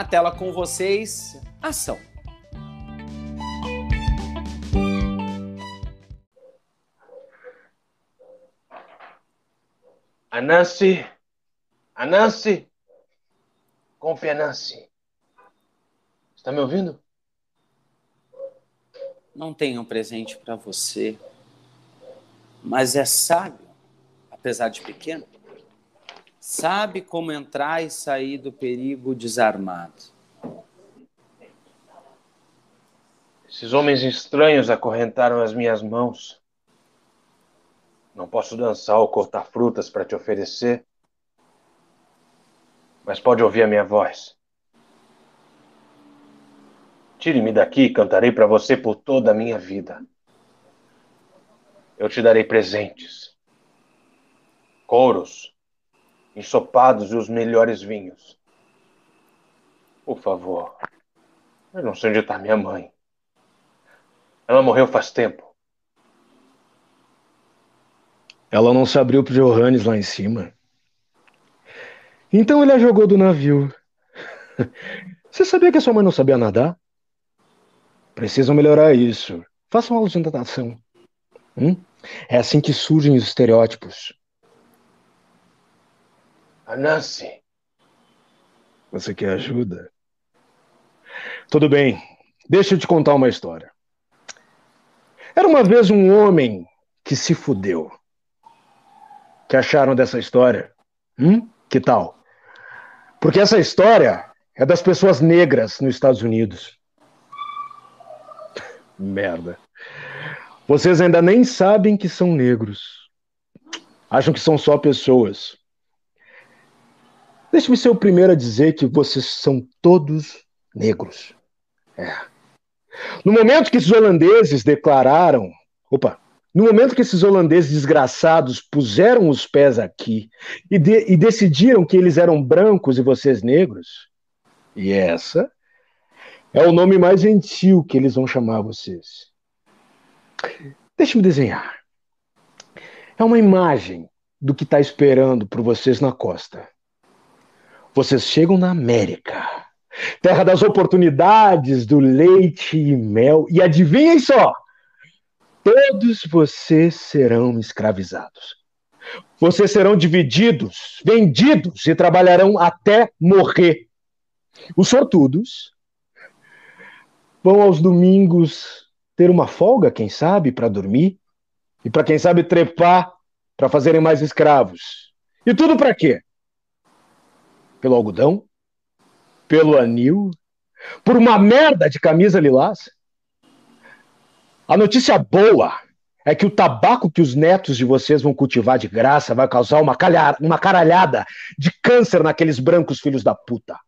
Na tela com vocês, ação. Anansi, Anansi, confia Anansi. Está me ouvindo? Não tenho um presente para você mas é sábio, apesar de pequeno. Sabe como entrar e sair do perigo desarmado. Esses homens estranhos acorrentaram as minhas mãos. Não posso dançar ou cortar frutas para te oferecer, mas pode ouvir a minha voz. Tire-me daqui e cantarei para você por toda a minha vida eu te darei presentes, couros, ensopados e os melhores vinhos. Por favor. Eu não sei onde está minha mãe. Ela morreu faz tempo. Ela não se abriu pro Johannes lá em cima. Então ele a jogou do navio. Você sabia que a sua mãe não sabia nadar? Precisam melhorar isso. Façam aula de natação. Hum? É assim que surgem os estereótipos. A Nancy. Você quer ajuda? Tudo bem. Deixa eu te contar uma história. Era uma vez um homem que se fudeu. Que acharam dessa história? Hum? Que tal? Porque essa história é das pessoas negras nos Estados Unidos. Merda. Vocês ainda nem sabem que são negros. Acham que são só pessoas. Deixe-me ser o primeiro a dizer que vocês são todos negros. É. No momento que esses holandeses declararam. Opa! No momento que esses holandeses desgraçados puseram os pés aqui e, de, e decidiram que eles eram brancos e vocês negros, e essa é o nome mais gentil que eles vão chamar vocês. Deixe-me desenhar. É uma imagem do que está esperando por vocês na costa. Vocês chegam na América, terra das oportunidades, do leite e mel, e adivinhem só: todos vocês serão escravizados. Vocês serão divididos, vendidos e trabalharão até morrer. Os sortudos vão aos domingos ter uma folga, quem sabe, para dormir, e para quem sabe trepar para fazerem mais escravos. E tudo para quê? Pelo algodão? Pelo anil? Por uma merda de camisa lilás? A notícia boa é que o tabaco que os netos de vocês vão cultivar de graça vai causar uma, calhar, uma caralhada de câncer naqueles brancos filhos da puta.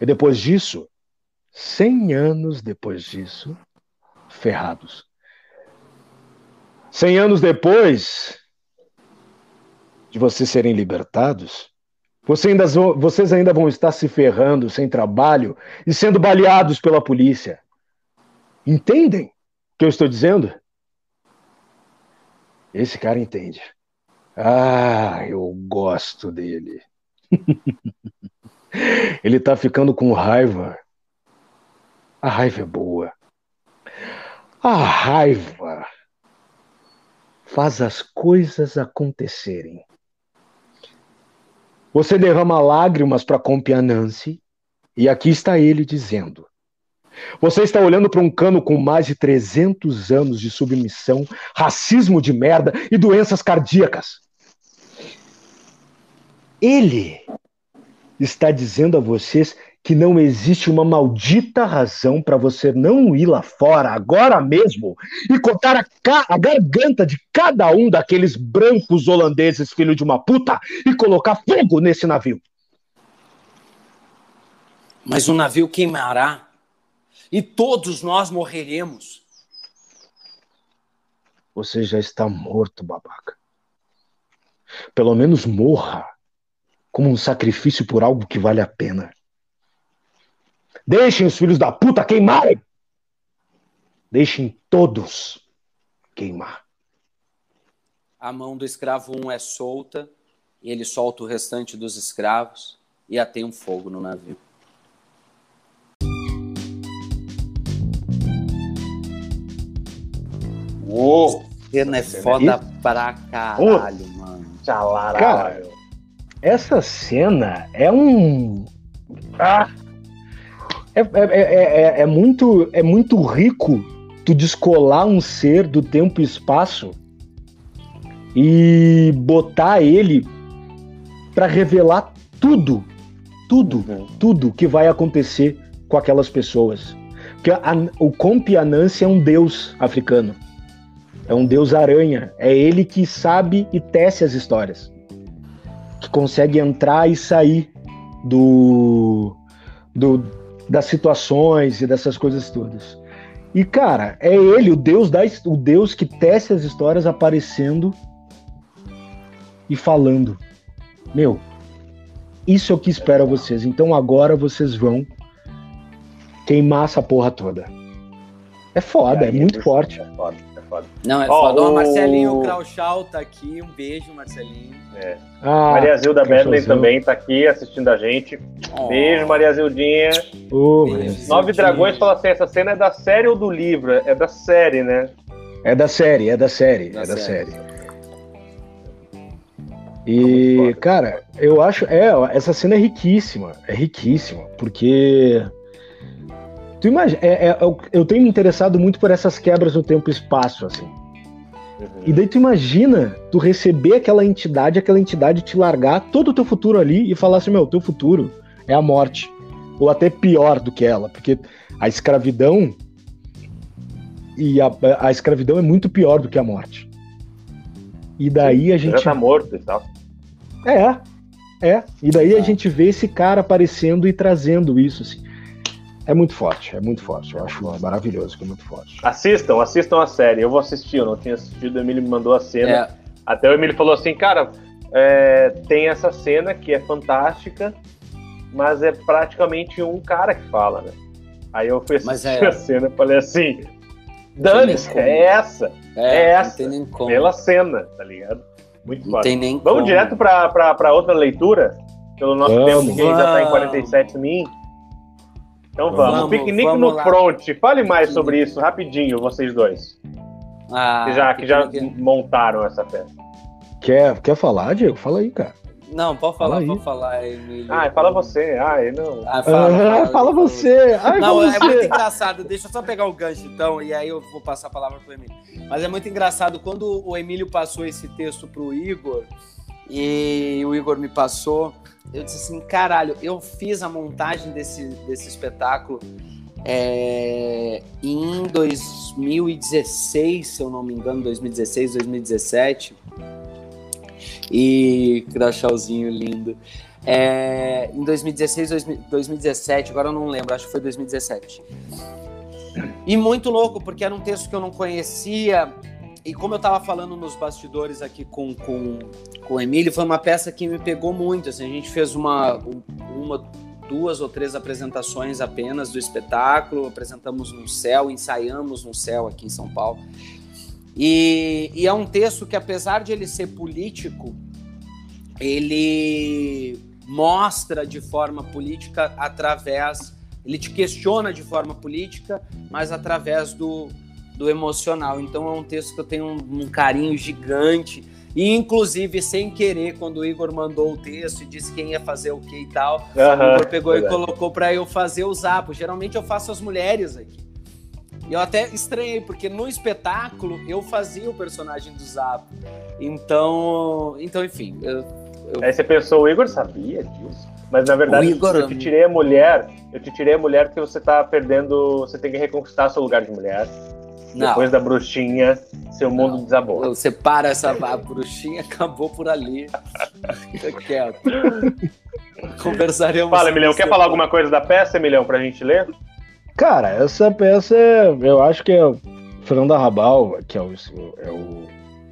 E depois disso, cem anos depois disso, ferrados. Cem anos depois de vocês serem libertados, vocês ainda, vocês ainda vão estar se ferrando sem trabalho e sendo baleados pela polícia. Entendem o que eu estou dizendo? Esse cara entende. Ah, eu gosto dele. Ele tá ficando com raiva. A raiva é boa. A raiva faz as coisas acontecerem. Você derrama lágrimas para Compianance e aqui está ele dizendo: Você está olhando para um cano com mais de 300 anos de submissão, racismo de merda e doenças cardíacas. Ele está dizendo a vocês que não existe uma maldita razão para você não ir lá fora agora mesmo e cortar a, a, garganta de cada um daqueles brancos holandeses, filho de uma puta, e colocar fogo nesse navio. Mas o navio queimará e todos nós morreremos. Você já está morto, babaca. Pelo menos morra como um sacrifício por algo que vale a pena. Deixem os filhos da puta queimarem. Deixem todos queimar. A mão do escravo 1 um é solta, e ele solta o restante dos escravos e atém um fogo no navio. Uou! Cena é foda é pra caralho, oh. mano. Cara, essa cena é um. Ah! É, é, é, é, muito, é muito rico tu descolar um ser do tempo e espaço e botar ele para revelar tudo, tudo, uhum. tudo que vai acontecer com aquelas pessoas. Porque a, o Compianance é um deus africano. É um deus aranha. É ele que sabe e tece as histórias. Que consegue entrar e sair do, do, das situações e dessas coisas todas. E cara, é ele, o Deus da, o Deus que tece as histórias aparecendo e falando. Meu, isso é o que espera vocês. Então agora vocês vão queimar essa porra toda. É foda, é, muito forte. É foda, foda. Não, é oh, foda. O... Marcelinho Krauschal tá aqui. Um beijo, Marcelinho. É. Ah, Maria Zilda Bedley também tá aqui assistindo a gente. Oh. Beijo, Maria Zildinha. Oh, Beijo, Nove Dragões fala assim: essa cena é da série ou do livro? É da série, né? É da série, é da série, da é da série. série. E, cara, eu acho. É, essa cena é riquíssima. É riquíssima, porque. Tu imagina. É, é, eu tenho me interessado muito por essas quebras no tempo e espaço, assim. Uhum. E daí tu imagina tu receber aquela entidade, aquela entidade te largar todo o teu futuro ali e falar assim: meu, teu futuro é a morte. Ou até pior do que ela, porque a escravidão. E a, a escravidão é muito pior do que a morte. E daí a gente. Já tá morto e tal. É, é. E daí a gente vê esse cara aparecendo e trazendo isso, assim. É muito forte, é muito forte. Eu acho maravilhoso, que é muito forte. Assistam, assistam a série. Eu vou assistir, eu não tinha assistido, o Emílio me mandou a cena. É. Até o Emílio falou assim, cara, é, tem essa cena que é fantástica, mas é praticamente um cara que fala, né? Aí eu fui assistir é... a cena e falei assim, dane-se, é essa, é, é essa, pela cena, tá ligado? Muito não fácil. Tem nem Vamos como. direto para outra leitura? Pelo nosso vamos, tempo, que ainda está em 47 min. Então vamos. vamos Piquenique vamos no lá. front. Fale mais sobre isso rapidinho, vocês dois. Ah, que já, que já montaram essa peça. Quer, quer falar, Diego? Fala aí, cara. Não, pode falar, fala pode falar, Emílio. Ah, fala você. Ah, não. Ah, fala, fala, fala você. Ai, não, é muito engraçado. Deixa eu só pegar o gancho, então, e aí eu vou passar a palavra pro Emílio. Mas é muito engraçado, quando o Emílio passou esse texto pro Igor, e o Igor me passou, eu disse assim, caralho, eu fiz a montagem desse, desse espetáculo é, em 2016, se eu não me engano, 2016, 2017 e crachauzinho lindo. É, em 2016, 2017, agora eu não lembro, acho que foi 2017. E muito louco, porque era um texto que eu não conhecia. E como eu estava falando nos bastidores aqui com, com, com o Emílio, foi uma peça que me pegou muito. Assim, a gente fez uma, uma, duas ou três apresentações apenas do espetáculo, apresentamos no céu, ensaiamos no céu aqui em São Paulo. E, e é um texto que, apesar de ele ser político, ele mostra de forma política através. Ele te questiona de forma política, mas através do, do emocional. Então é um texto que eu tenho um, um carinho gigante. E, inclusive, sem querer, quando o Igor mandou o texto e disse quem ia fazer o que e tal, uhum, o Igor pegou verdade. e colocou para eu fazer o zapo. Geralmente eu faço as mulheres aqui. E eu até estranhei, porque no espetáculo eu fazia o personagem do Zap. Então, então enfim. Eu, eu... Aí você pensou, o Igor sabia disso? Mas na verdade, Igor... eu te tirei a mulher, eu te tirei a mulher porque você tá perdendo. Você tem que reconquistar seu lugar de mulher. Não. Depois da bruxinha, seu mundo Não. desabou. Você para essa a bruxinha, acabou por ali. Fica quieto. Conversaremos. Fala, Emilhão, quer falar alguma coisa da peça, Emilhão, pra gente ler? Cara, essa peça, é, eu acho que é o Fernando Arrabal, que é o, é o,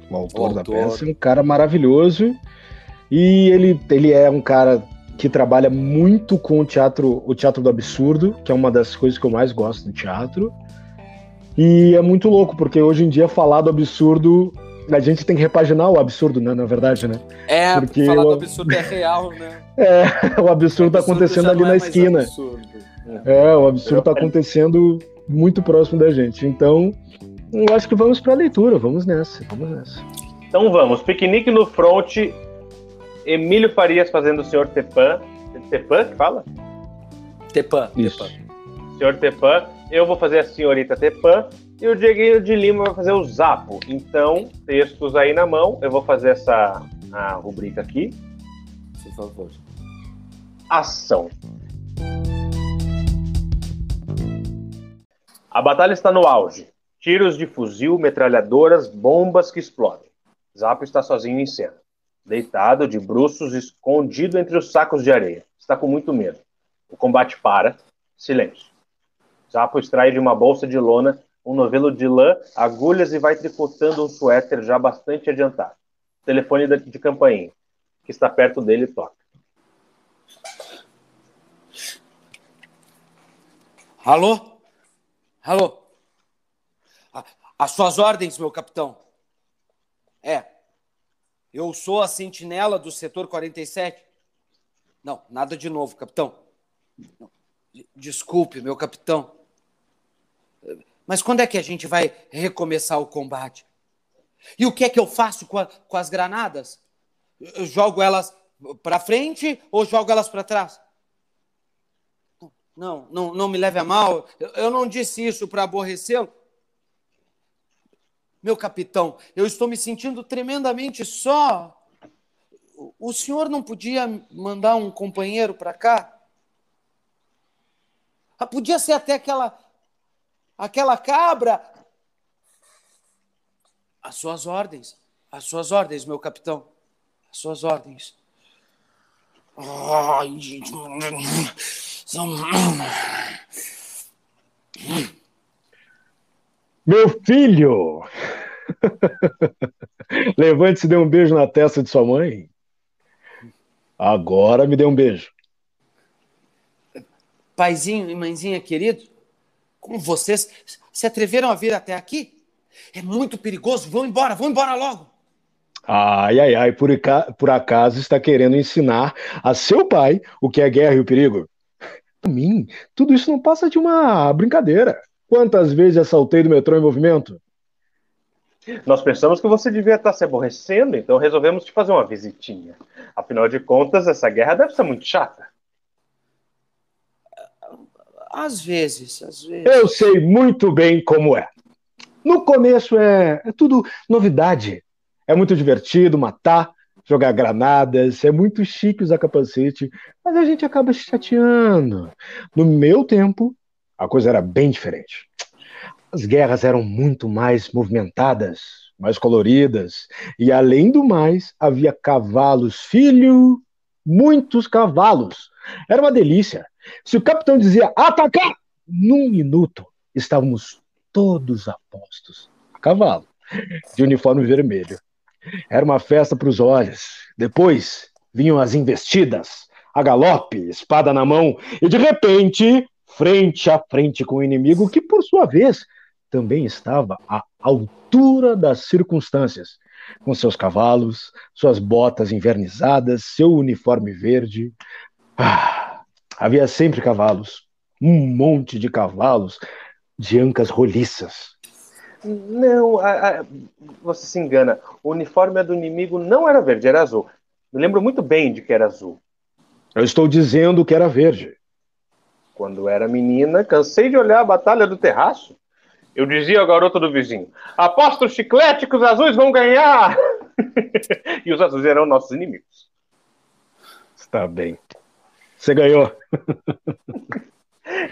o autor o da peça, é um cara maravilhoso. E ele, ele é um cara que trabalha muito com o teatro, o teatro do absurdo, que é uma das coisas que eu mais gosto do teatro. E é muito louco, porque hoje em dia falar do absurdo, a gente tem que repaginar o absurdo, né, na verdade, né? É, porque falar o... do absurdo é real, né? É, o absurdo, o tá acontecendo ali é na esquina. Absurdo. É, o absurdo está acontecendo muito próximo da gente. Então, eu acho que vamos para a leitura, vamos nessa, vamos nessa. Então vamos, piquenique no front, Emílio Farias fazendo o Senhor Tepan. Tepan que fala? Tepan. Isso. Tepan. Senhor Tepan, eu vou fazer a Senhorita Tepan e o Dieguinho de Lima vai fazer o Zapo. Então, textos aí na mão, eu vou fazer essa a rubrica aqui. Por favor. Ação. A batalha está no auge. Tiros de fuzil, metralhadoras, bombas que explodem. Zapo está sozinho em cena. Deitado, de bruços, escondido entre os sacos de areia. Está com muito medo. O combate para. Silêncio. Zapo extrai de uma bolsa de lona um novelo de lã, agulhas e vai tricotando um suéter já bastante adiantado. Telefone de campainha. que está perto dele toca. Alô? Alô? As suas ordens, meu capitão. É. Eu sou a sentinela do setor 47. Não, nada de novo, capitão. Desculpe, meu capitão. Mas quando é que a gente vai recomeçar o combate? E o que é que eu faço com, a, com as granadas? Eu jogo elas para frente ou jogo elas para trás? Não, não, não me leve a mal. Eu, não disse isso para aborrecê-lo. Meu capitão, eu estou me sentindo tremendamente só. O senhor não podia mandar um companheiro para cá? Ah, podia ser até aquela aquela cabra. As suas ordens, as suas ordens, meu capitão, as suas ordens. Ai, gente. Meu filho! Levante-se e dê um beijo na testa de sua mãe. Agora me dê um beijo. Paizinho e mãezinha querido, como vocês se atreveram a vir até aqui? É muito perigoso, vão embora, vão embora logo. Ai, ai, ai, por, por acaso está querendo ensinar a seu pai o que é guerra e o perigo? Para mim, tudo isso não passa de uma brincadeira. Quantas vezes assaltei do metrô em movimento? Nós pensamos que você devia estar se aborrecendo, então resolvemos te fazer uma visitinha. Afinal de contas, essa guerra deve ser muito chata. Às vezes, às vezes. Eu sei muito bem como é. No começo é, é tudo novidade. É muito divertido matar, jogar granadas, é muito chique usar capacete, mas a gente acaba se chateando. No meu tempo, a coisa era bem diferente. As guerras eram muito mais movimentadas, mais coloridas, e além do mais, havia cavalos, filho, muitos cavalos. Era uma delícia. Se o capitão dizia atacar, num minuto estávamos todos a postos, a cavalo, de uniforme vermelho. Era uma festa para os olhos. Depois vinham as investidas, a galope, espada na mão, e de repente frente a frente com o inimigo, que por sua vez também estava à altura das circunstâncias, com seus cavalos, suas botas invernizadas, seu uniforme verde. Ah, havia sempre cavalos, um monte de cavalos de ancas roliças. Não, a, a, você se engana. O uniforme do inimigo não era verde, era azul. Me lembro muito bem de que era azul. Eu estou dizendo que era verde. Quando era menina, cansei de olhar a Batalha do Terraço. Eu dizia ao garoto do vizinho: aposto o chiclete que os azuis vão ganhar! e os azuis eram nossos inimigos. Está bem. Você ganhou.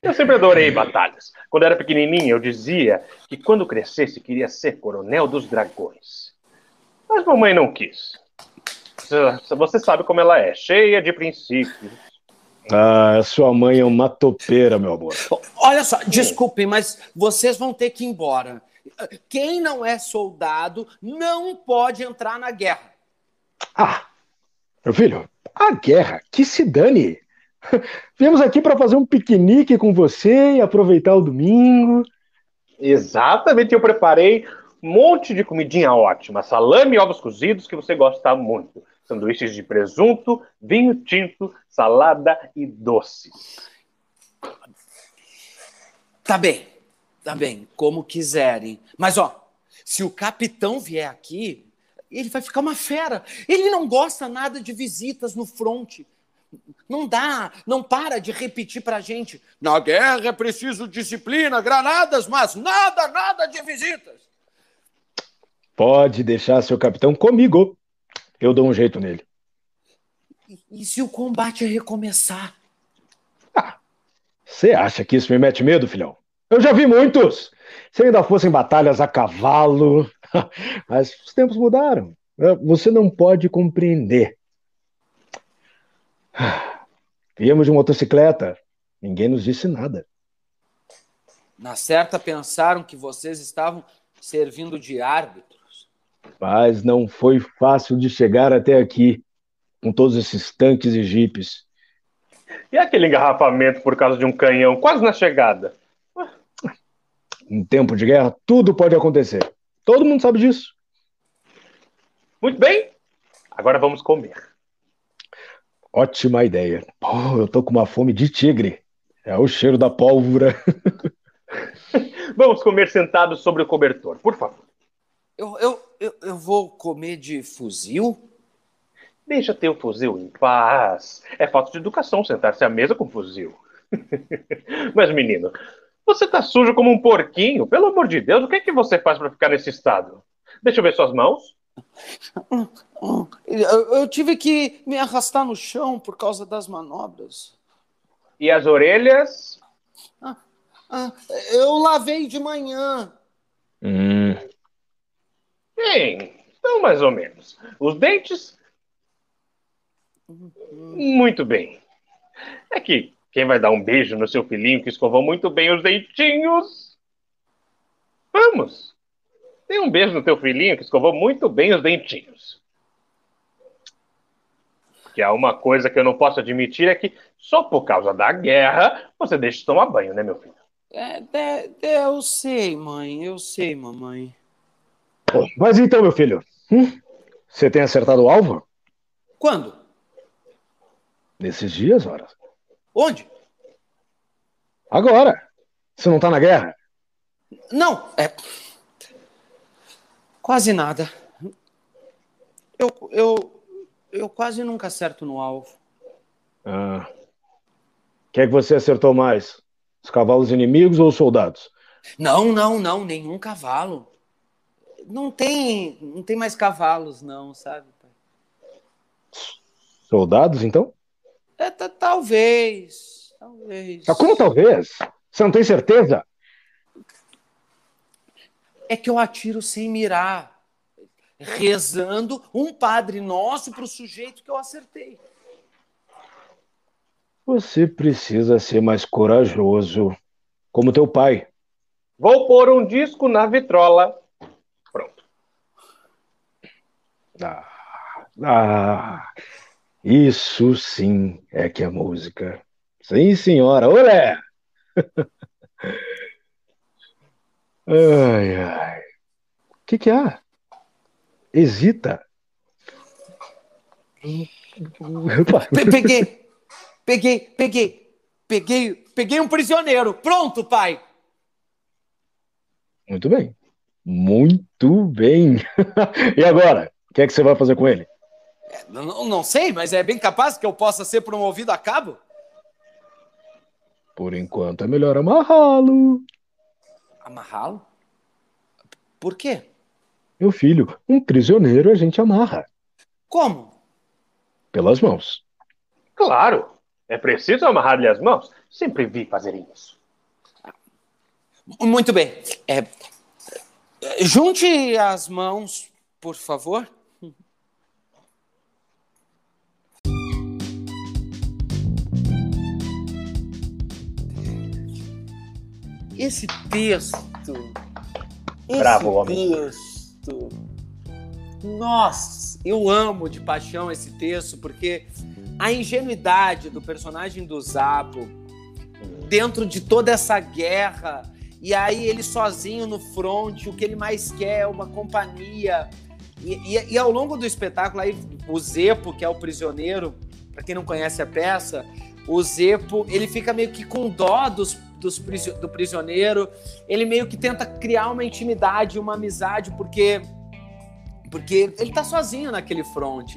eu sempre adorei batalhas. Quando era pequenininho, eu dizia que quando crescesse queria ser coronel dos dragões. Mas mamãe não quis. Você sabe como ela é, cheia de princípios, ah, sua mãe é uma topeira, meu amor. Olha só, desculpem, mas vocês vão ter que ir embora. Quem não é soldado não pode entrar na guerra. Ah, meu filho, a guerra, que se dane. Viemos aqui para fazer um piquenique com você e aproveitar o domingo. Exatamente, eu preparei um monte de comidinha ótima, salame e ovos cozidos que você gosta muito sanduíches de presunto, vinho tinto, salada e doce. Tá bem, tá bem, como quiserem. Mas ó, se o capitão vier aqui, ele vai ficar uma fera. Ele não gosta nada de visitas no fronte. Não dá, não para de repetir pra gente. Na guerra é preciso disciplina, granadas, mas nada, nada de visitas. Pode deixar seu capitão comigo. Eu dou um jeito nele. E, e se o combate recomeçar? Ah, você acha que isso me mete medo, filhão? Eu já vi muitos. Se ainda fossem batalhas a cavalo. Mas os tempos mudaram. É, você não pode compreender. Viemos de motocicleta. Ninguém nos disse nada. Na certa pensaram que vocês estavam servindo de árbitro. Mas não foi fácil de chegar até aqui. com todos esses tanques e jipes. E aquele engarrafamento por causa de um canhão quase na chegada? Em tempo de guerra, tudo pode acontecer. Todo mundo sabe disso. Muito bem. Agora vamos comer. Ótima ideia. Pô, eu tô com uma fome de tigre. É o cheiro da pólvora. vamos comer sentados sobre o cobertor, por favor. Eu, eu, eu, eu vou comer de fuzil? Deixa teu fuzil em paz. É falta de educação sentar-se à mesa com fuzil. Mas, menino, você tá sujo como um porquinho. Pelo amor de Deus, o que é que você faz para ficar nesse estado? Deixa eu ver suas mãos. Eu, tive que me arrastar no chão por causa das manobras. E as orelhas? Ah, ah, eu lavei de manhã. Hum. Bem, então mais ou menos. Os dentes? Muito bem. É que quem vai dar um beijo no seu filhinho que escovou muito bem os dentinhos? Vamos! Dê um beijo no teu filhinho que escovou muito bem os dentinhos. Que há uma coisa que eu não posso admitir é que só por causa da guerra você deixa de tomar banho, né, meu filho? É, é, é, eu sei, mãe, eu sei, mamãe. Mas então, meu filho, hum? você tem acertado o alvo? Quando? Nesses dias, horas. Onde? Agora. Você não tá na guerra? Não, é. Quase nada. Eu, eu, eu quase nunca acerto no alvo. Ah. Quem é que você acertou mais? Os cavalos inimigos ou os soldados? Não, não, não, nenhum cavalo. Não tem, não tem mais cavalos, não, sabe? Soldados, então? É, talvez. Talvez. Mas como talvez? Você não tem certeza? É que eu atiro sem mirar, rezando um Padre Nosso para o sujeito que eu acertei. Você precisa ser mais corajoso, como teu pai. Vou pôr um disco na vitrola. Pronto. Ah, ah, isso sim é que é música. Sim, senhora. Olé! ai, ai. O que, que há? Hesita. Peguei, peguei, peguei, peguei, peguei um prisioneiro. Pronto, pai. Muito bem. Muito bem. e agora? O que é que você vai fazer com ele? Não, não sei, mas é bem capaz que eu possa ser promovido a cabo? Por enquanto é melhor amarrá-lo. Amarrá-lo? Por quê? Meu filho, um prisioneiro a gente amarra. Como? Pelas mãos. Claro. É preciso amarrar-lhe as mãos. Sempre vi fazerem isso. Muito bem. É, junte as mãos, por favor. Esse texto. Esse Bravo, homem. texto. Nossa, eu amo de paixão esse texto, porque a ingenuidade do personagem do Zapo dentro de toda essa guerra, e aí ele sozinho no front, o que ele mais quer é uma companhia. E, e, e ao longo do espetáculo, aí, o Zepo, que é o prisioneiro, para quem não conhece a peça, o Zepo, ele fica meio que com dó dos, dos, do prisioneiro, ele meio que tenta criar uma intimidade, uma amizade, porque porque ele tá sozinho naquele front.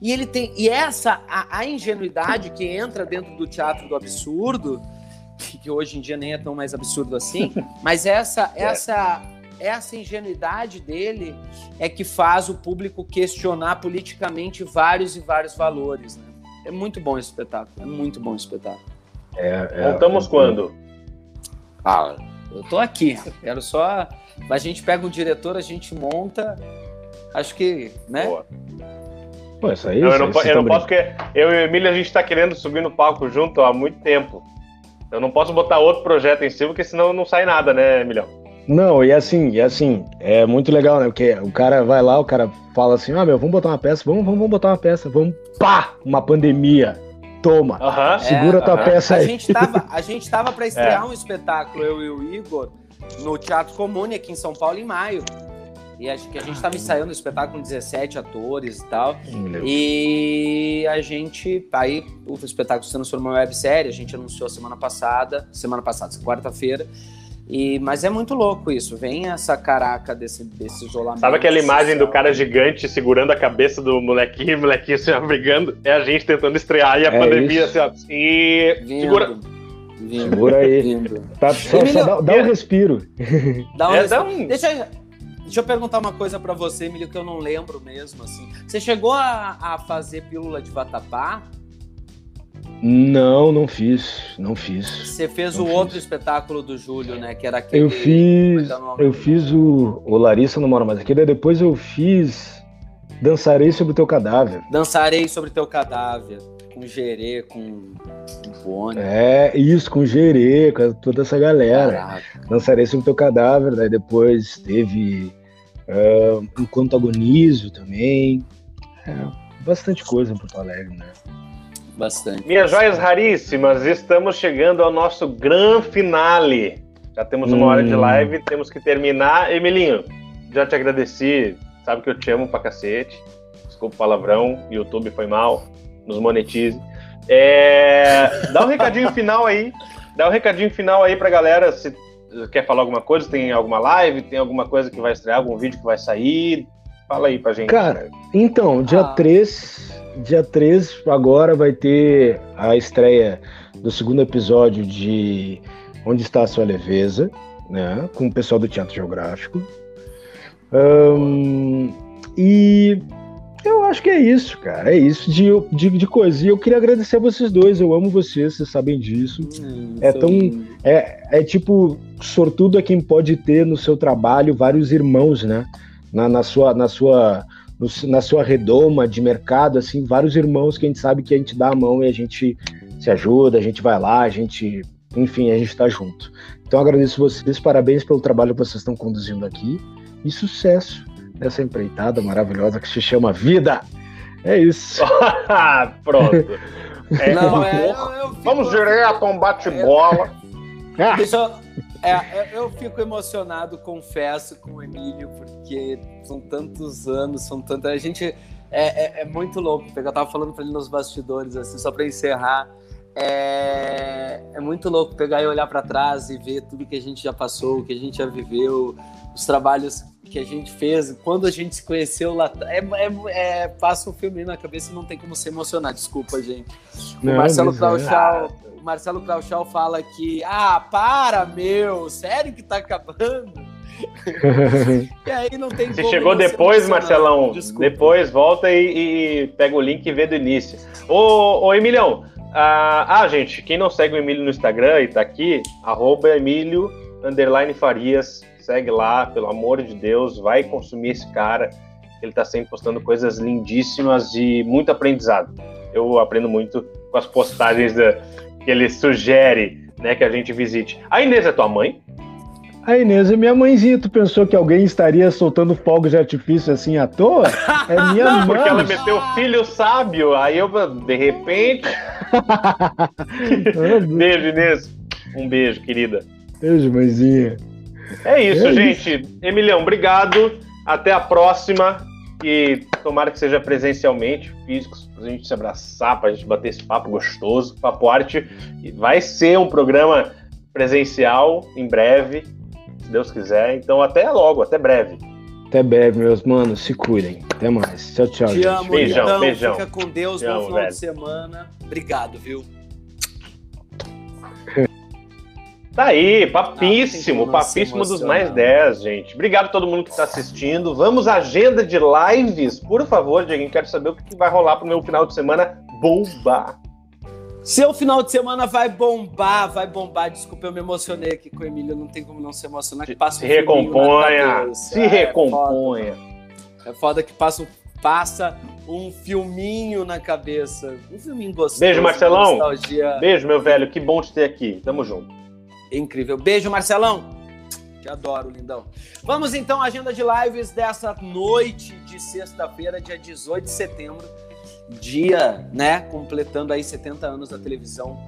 E ele tem e essa a, a ingenuidade que entra dentro do teatro do absurdo, que, hoje em dia nem é tão mais absurdo assim, mas essa é. essa essa ingenuidade dele é que faz o público questionar politicamente vários e vários valores, né? É muito bom esse espetáculo, é muito bom esse espetáculo. É, é, Montamos quando? Ah, eu tô aqui. Quero só. A gente pega um diretor, a gente monta. Acho que, né? Boa. Pô, isso aí, Não, eu isso não, po- vocês eu não posso, porque eu e o Emílio a gente tá querendo subir no palco junto há muito tempo. Eu não posso botar outro projeto em cima, porque senão não sai nada, né, Emilhão? Não, e assim, e assim, é muito legal, né? Porque o cara vai lá, o cara fala assim, ah, meu, vamos botar uma peça, vamos, vamos, vamos botar uma peça, vamos, pá, uma pandemia. Toma, uh -huh. segura é, tua uh -huh. peça aí. A gente tava, a gente tava pra estrear é. um espetáculo, eu e o Igor, no Teatro Comune aqui em São Paulo em maio. E acho que a gente estava ensaiando o espetáculo com 17 atores e tal. Meu. E a gente. Aí o espetáculo se transformou em websérie, a gente anunciou semana passada, semana passada, quarta-feira. E, mas é muito louco isso, vem essa caraca desse, desse isolamento. Sabe aquela imagem do cara gigante segurando a cabeça do molequinho, molequinho assim, brigando? É a gente tentando estrear e a é pandemia isso. assim, ó. E. Vindo. Segura. Vindo. Segura aí. Vindo. Tá, só, só dá, dá, um respiro. Dá um é, respiro. Dá um... Deixa eu Deixa eu perguntar uma coisa para você, Emílio, que eu não lembro mesmo, assim. Você chegou a, a fazer pílula de vatapá? Não, não fiz, não fiz. Você fez o fiz. outro espetáculo do Júlio, né? Que era aquele. Eu fiz. É eu fiz o, o Larissa não mora mais aqui. Depois eu fiz Dançarei sobre teu cadáver. Dançarei sobre teu cadáver. Com Gerê, com, com Boni. É, isso, com Gerê, com toda essa galera. Caraca. Dançarei sobre teu cadáver. Daí depois teve Uh, enquanto agonizo também. É, bastante coisa em Porto Alegre, né? Bastante. Minhas joias raríssimas, estamos chegando ao nosso grande finale. Já temos uma hum. hora de hum. live, temos que terminar. Emilinho, já te agradeci, sabe que eu te amo pra cacete. Desculpa o palavrão, YouTube foi mal, nos monetize. É... Dá um recadinho final aí, dá um recadinho final aí pra galera, se quer falar alguma coisa? Tem alguma live? Tem alguma coisa que vai estrear? Algum vídeo que vai sair? Fala aí pra gente. Cara, então, dia ah. 3, dia 3 agora vai ter a estreia do segundo episódio de Onde Está a Sua Leveza, né? Com o pessoal do Teatro Geográfico. Um, e eu acho que é isso, cara. É isso de, de, de coisa. E eu queria agradecer a vocês dois. Eu amo vocês, vocês sabem disso. Hum, é tão. É, é tipo, sortudo é quem pode ter no seu trabalho vários irmãos, né? Na, na sua. Na sua no, na sua redoma de mercado, assim, vários irmãos que a gente sabe que a gente dá a mão e a gente se ajuda, a gente vai lá, a gente, enfim, a gente tá junto. Então agradeço vocês, parabéns pelo trabalho que vocês estão conduzindo aqui e sucesso nessa empreitada maravilhosa que se chama vida. É isso. Pronto. É, Não, é, eu, eu. Vamos direto a um bate-bola. É. Deixa eu... É, eu fico emocionado, confesso, com o Emílio, porque são tantos anos, são tantas. A gente é, é, é muito louco. Eu tava falando para ele nos bastidores, assim, só para encerrar. É, é muito louco pegar e olhar para trás e ver tudo que a gente já passou, o que a gente já viveu, os trabalhos que a gente fez, quando a gente se conheceu lá. É, é, é, passa um filme na cabeça e não tem como se emocionar, desculpa, gente. O não, Marcelo Clauchal. É. O Marcelo Clauchal fala que, ah, para, meu, sério que tá acabando? e aí não tem Se chegou depois, Marcelão, desculpa. depois volta e, e, pega o link e vê do início. Ô, ô Emilhão, ah, ah, gente, quem não segue o Emílio no Instagram e tá aqui, arroba Emílio, underline Farias, segue lá, pelo amor de Deus, vai consumir esse cara. Ele está sempre postando coisas lindíssimas e muito aprendizado. Eu aprendo muito com as postagens da, que ele sugere né, que a gente visite. A Inês é tua mãe? A Inês é minha mãezinha. Tu pensou que alguém estaria soltando fogos de artifício assim à toa? É minha mãe. Porque ela meteu filho sábio. Aí eu, de repente. beijo, Inês. Um beijo, querida. Beijo, mãezinha. É isso, é gente. Isso. Emilião, obrigado. Até a próxima. E tomara que seja presencialmente, físico, pra gente se abraçar, pra gente bater esse papo gostoso. Papo Arte vai ser um programa presencial em breve, se Deus quiser. Então, até logo, até breve. Até breve, meus manos. Se cuidem. Até mais. Tchau, tchau. Te gente. amo, beijão, então, beijão. Fica com Deus. Te bom amo, final velho. de semana. Obrigado, viu? Tá aí, papíssimo, Nossa, papíssimo dos mais 10, gente. Obrigado a todo mundo que está assistindo. Vamos à agenda de lives. Por favor, Diego, quero saber o que vai rolar pro meu final de semana bombar. Seu final de semana vai bombar, vai bombar. Desculpa, eu me emocionei aqui com o Emílio, não tem como não se emocionar. Que passa um se recomponha, se é, recomponha. É foda. é foda que passa, passa um filminho na cabeça. Um filminho gostoso. Beijo, Marcelão. Beijo, meu velho. Que bom te ter aqui. Tamo junto. Incrível. Beijo, Marcelão. Te adoro, lindão. Vamos então à agenda de lives dessa noite de sexta-feira, dia 18 de setembro. Dia, né, completando aí 70 anos da televisão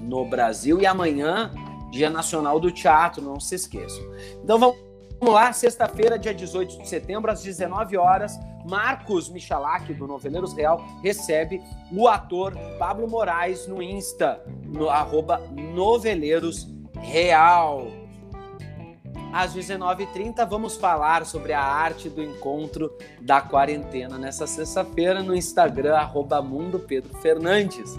no Brasil. E amanhã, Dia Nacional do Teatro, não se esqueçam. Então vamos lá, sexta-feira, dia 18 de setembro, às 19 horas, Marcos Michalak, do Noveleiros Real, recebe o ator Pablo Moraes no Insta, no arroba Noveleiros Real. Às 19h30, vamos falar sobre a arte do encontro da quarentena nessa sexta-feira no Instagram, arroba Mundo Pedro Fernandes.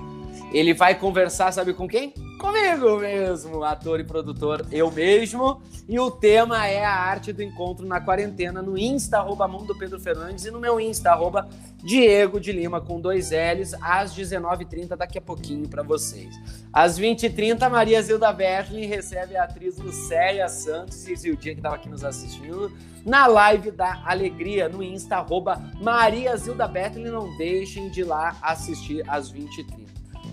Ele vai conversar, sabe com quem? Comigo mesmo, ator e produtor, eu mesmo. E o tema é a arte do encontro na quarentena no Insta, arroba Mundo Pedro Fernandes, e no meu Insta, arroba Diego de Lima, com dois L's, às 19h30, daqui a pouquinho para vocês. Às 20h30, Maria Zilda Bertlin recebe a atriz Lucélia Santos e o dia que estava aqui nos assistindo, na live da Alegria, no Insta, arroba Maria Zilda Bertlin. Não deixem de ir lá assistir às 20h30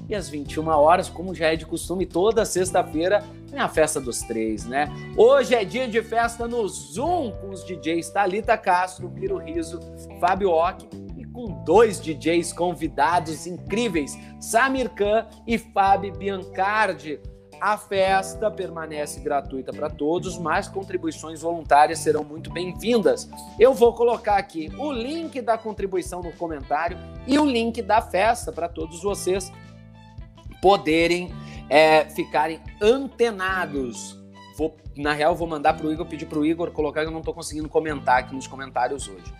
e às 21 horas, como já é de costume, toda sexta-feira é a festa dos três, né? Hoje é dia de festa no Zoom com os DJs Talita Castro, Miro Riso, Fábio Ock e com dois DJs convidados incríveis, Samir Khan e Fábio Biancardi. A festa permanece gratuita para todos, mas contribuições voluntárias serão muito bem-vindas. Eu vou colocar aqui o link da contribuição no comentário e o link da festa para todos vocês poderem é, ficarem antenados. Vou, na real, vou mandar para o Igor, pedir para o Igor colocar, eu não estou conseguindo comentar aqui nos comentários hoje.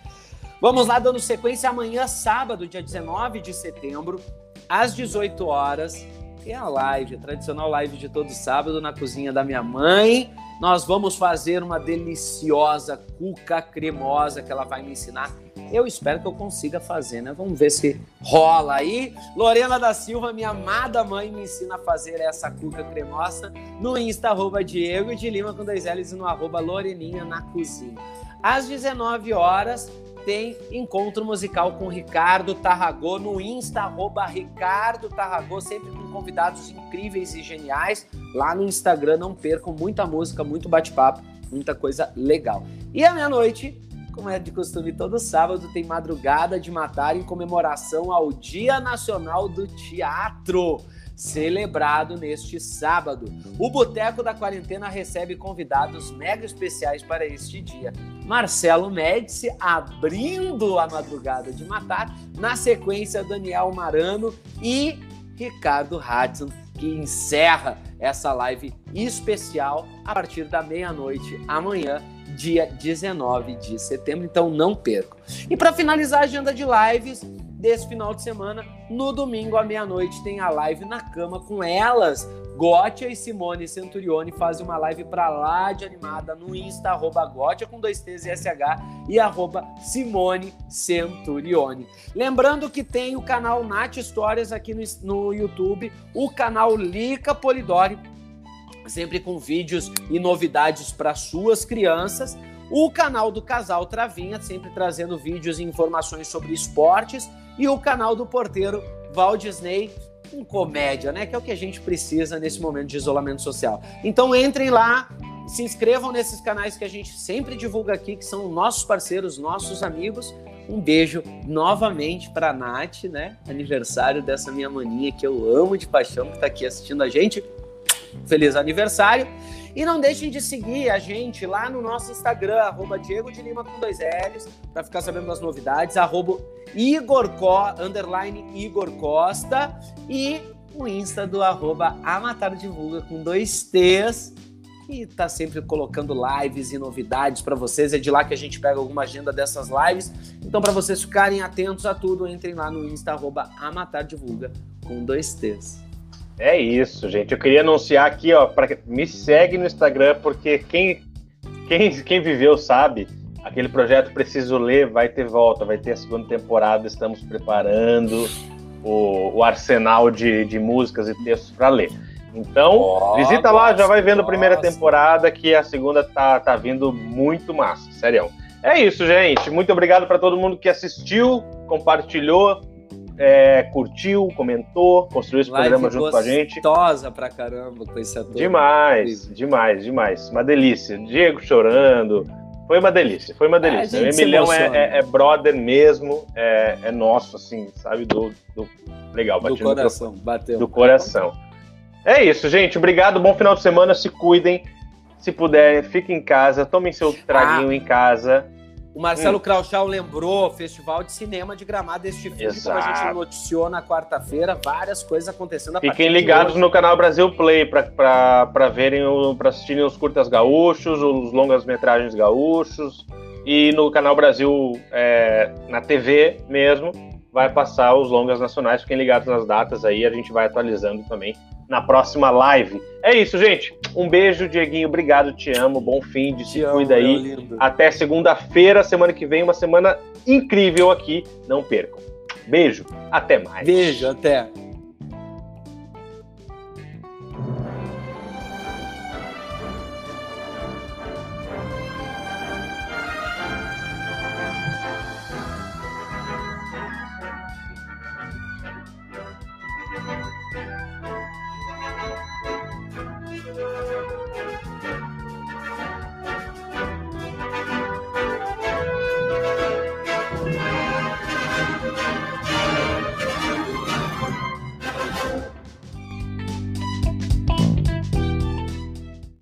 Vamos lá, dando sequência, amanhã, sábado, dia 19 de setembro, às 18 horas, tem a live, a tradicional live de todo sábado na cozinha da minha mãe. Nós vamos fazer uma deliciosa cuca cremosa que ela vai me ensinar eu espero que eu consiga fazer, né? Vamos ver se rola aí. Lorena da Silva, minha amada mãe, me ensina a fazer essa cuca cremosa no Insta, arroba Diego de Lima com dois L's e no arroba Loreninha na cozinha. Às 19 horas tem encontro musical com Ricardo Tarragô no Insta, arroba Ricardo Tarragô, sempre com convidados incríveis e geniais. Lá no Instagram, não percam muita música, muito bate-papo, muita coisa legal. E à meia-noite como é de costume, todo sábado tem madrugada de matar em comemoração ao Dia Nacional do Teatro, celebrado neste sábado. O Boteco da Quarentena recebe convidados mega especiais para este dia. Marcelo Médici abrindo a madrugada de matar, na sequência Daniel Marano e Ricardo Hudson, que encerra essa live especial a partir da meia-noite amanhã dia 19 de setembro, então não perco. E para finalizar a agenda de lives desse final de semana, no domingo à meia-noite tem a live na cama com elas. Gótia e Simone Centurione fazem uma live para lá de animada no Insta, arroba com dois T's e SH e arroba Simone Centurione. Lembrando que tem o canal Nath Histórias aqui no, no YouTube, o canal Lica Polidori sempre com vídeos e novidades para suas crianças. O canal do Casal Travinha, sempre trazendo vídeos e informações sobre esportes. E o canal do porteiro Val Disney, com comédia, né? Que é o que a gente precisa nesse momento de isolamento social. Então entrem lá, se inscrevam nesses canais que a gente sempre divulga aqui, que são nossos parceiros, nossos amigos. Um beijo novamente para a Nath, né? Aniversário dessa minha maninha que eu amo de paixão, que está aqui assistindo a gente feliz aniversário. E não deixem de seguir a gente lá no nosso Instagram, arroba Diego de Lima com dois L's, para ficar sabendo das novidades, arroba Igor Co, underline Igor Costa, e o Insta do arroba Amatar Divulga com dois T's, que tá sempre colocando lives e novidades para vocês. É de lá que a gente pega alguma agenda dessas lives. Então, para vocês ficarem atentos a tudo, entrem lá no Insta, arroba Amatar Divulga com dois T's. É isso, gente. Eu queria anunciar aqui, ó, para me segue no Instagram, porque quem, quem, quem viveu sabe, aquele projeto Preciso Ler vai ter volta, vai ter a segunda temporada, estamos preparando o, o arsenal de, de músicas e textos para ler. Então, oh, visita lá, já vai vendo a primeira temporada, que a segunda tá, tá vindo muito massa, sério. É isso, gente. Muito obrigado para todo mundo que assistiu, compartilhou, é, curtiu, comentou, construiu esse Live programa junto com a gente. Gostosa pra caramba com esse ator. Demais, demais, demais. Uma delícia. Diego chorando. Foi uma delícia, foi uma É, delícia. gente o Emilhão é, é- é brother mesmo, é, é nosso, assim, sabe? Do, do- legal, Do coração, bateu. do coração. É isso, gente. Obrigado, bom final de semana. Se cuidem. Se puder, fiquem em casa, tomem seu traguinho em casa. O Marcelo Hum. Krauchal lembrou Festival de Cinema de Gramado este filme, como a gente noticiou na quarta-feira, várias coisas acontecendo Fiquem ligados no canal Brasil Play para verem, para assistirem os curtas gaúchos, os longas metragens gaúchos e no canal Brasil é, na TV mesmo vai passar os longas nacionais. Fiquem ligados nas datas aí, a gente vai atualizando também na próxima live. É isso, gente. Um beijo, Dieguinho. Obrigado, te amo. Bom fim de Te se amo, cuida aí. Até segunda-feira, semana que vem, uma semana incrível aqui. Não percam. Beijo, até mais. Beijo, até.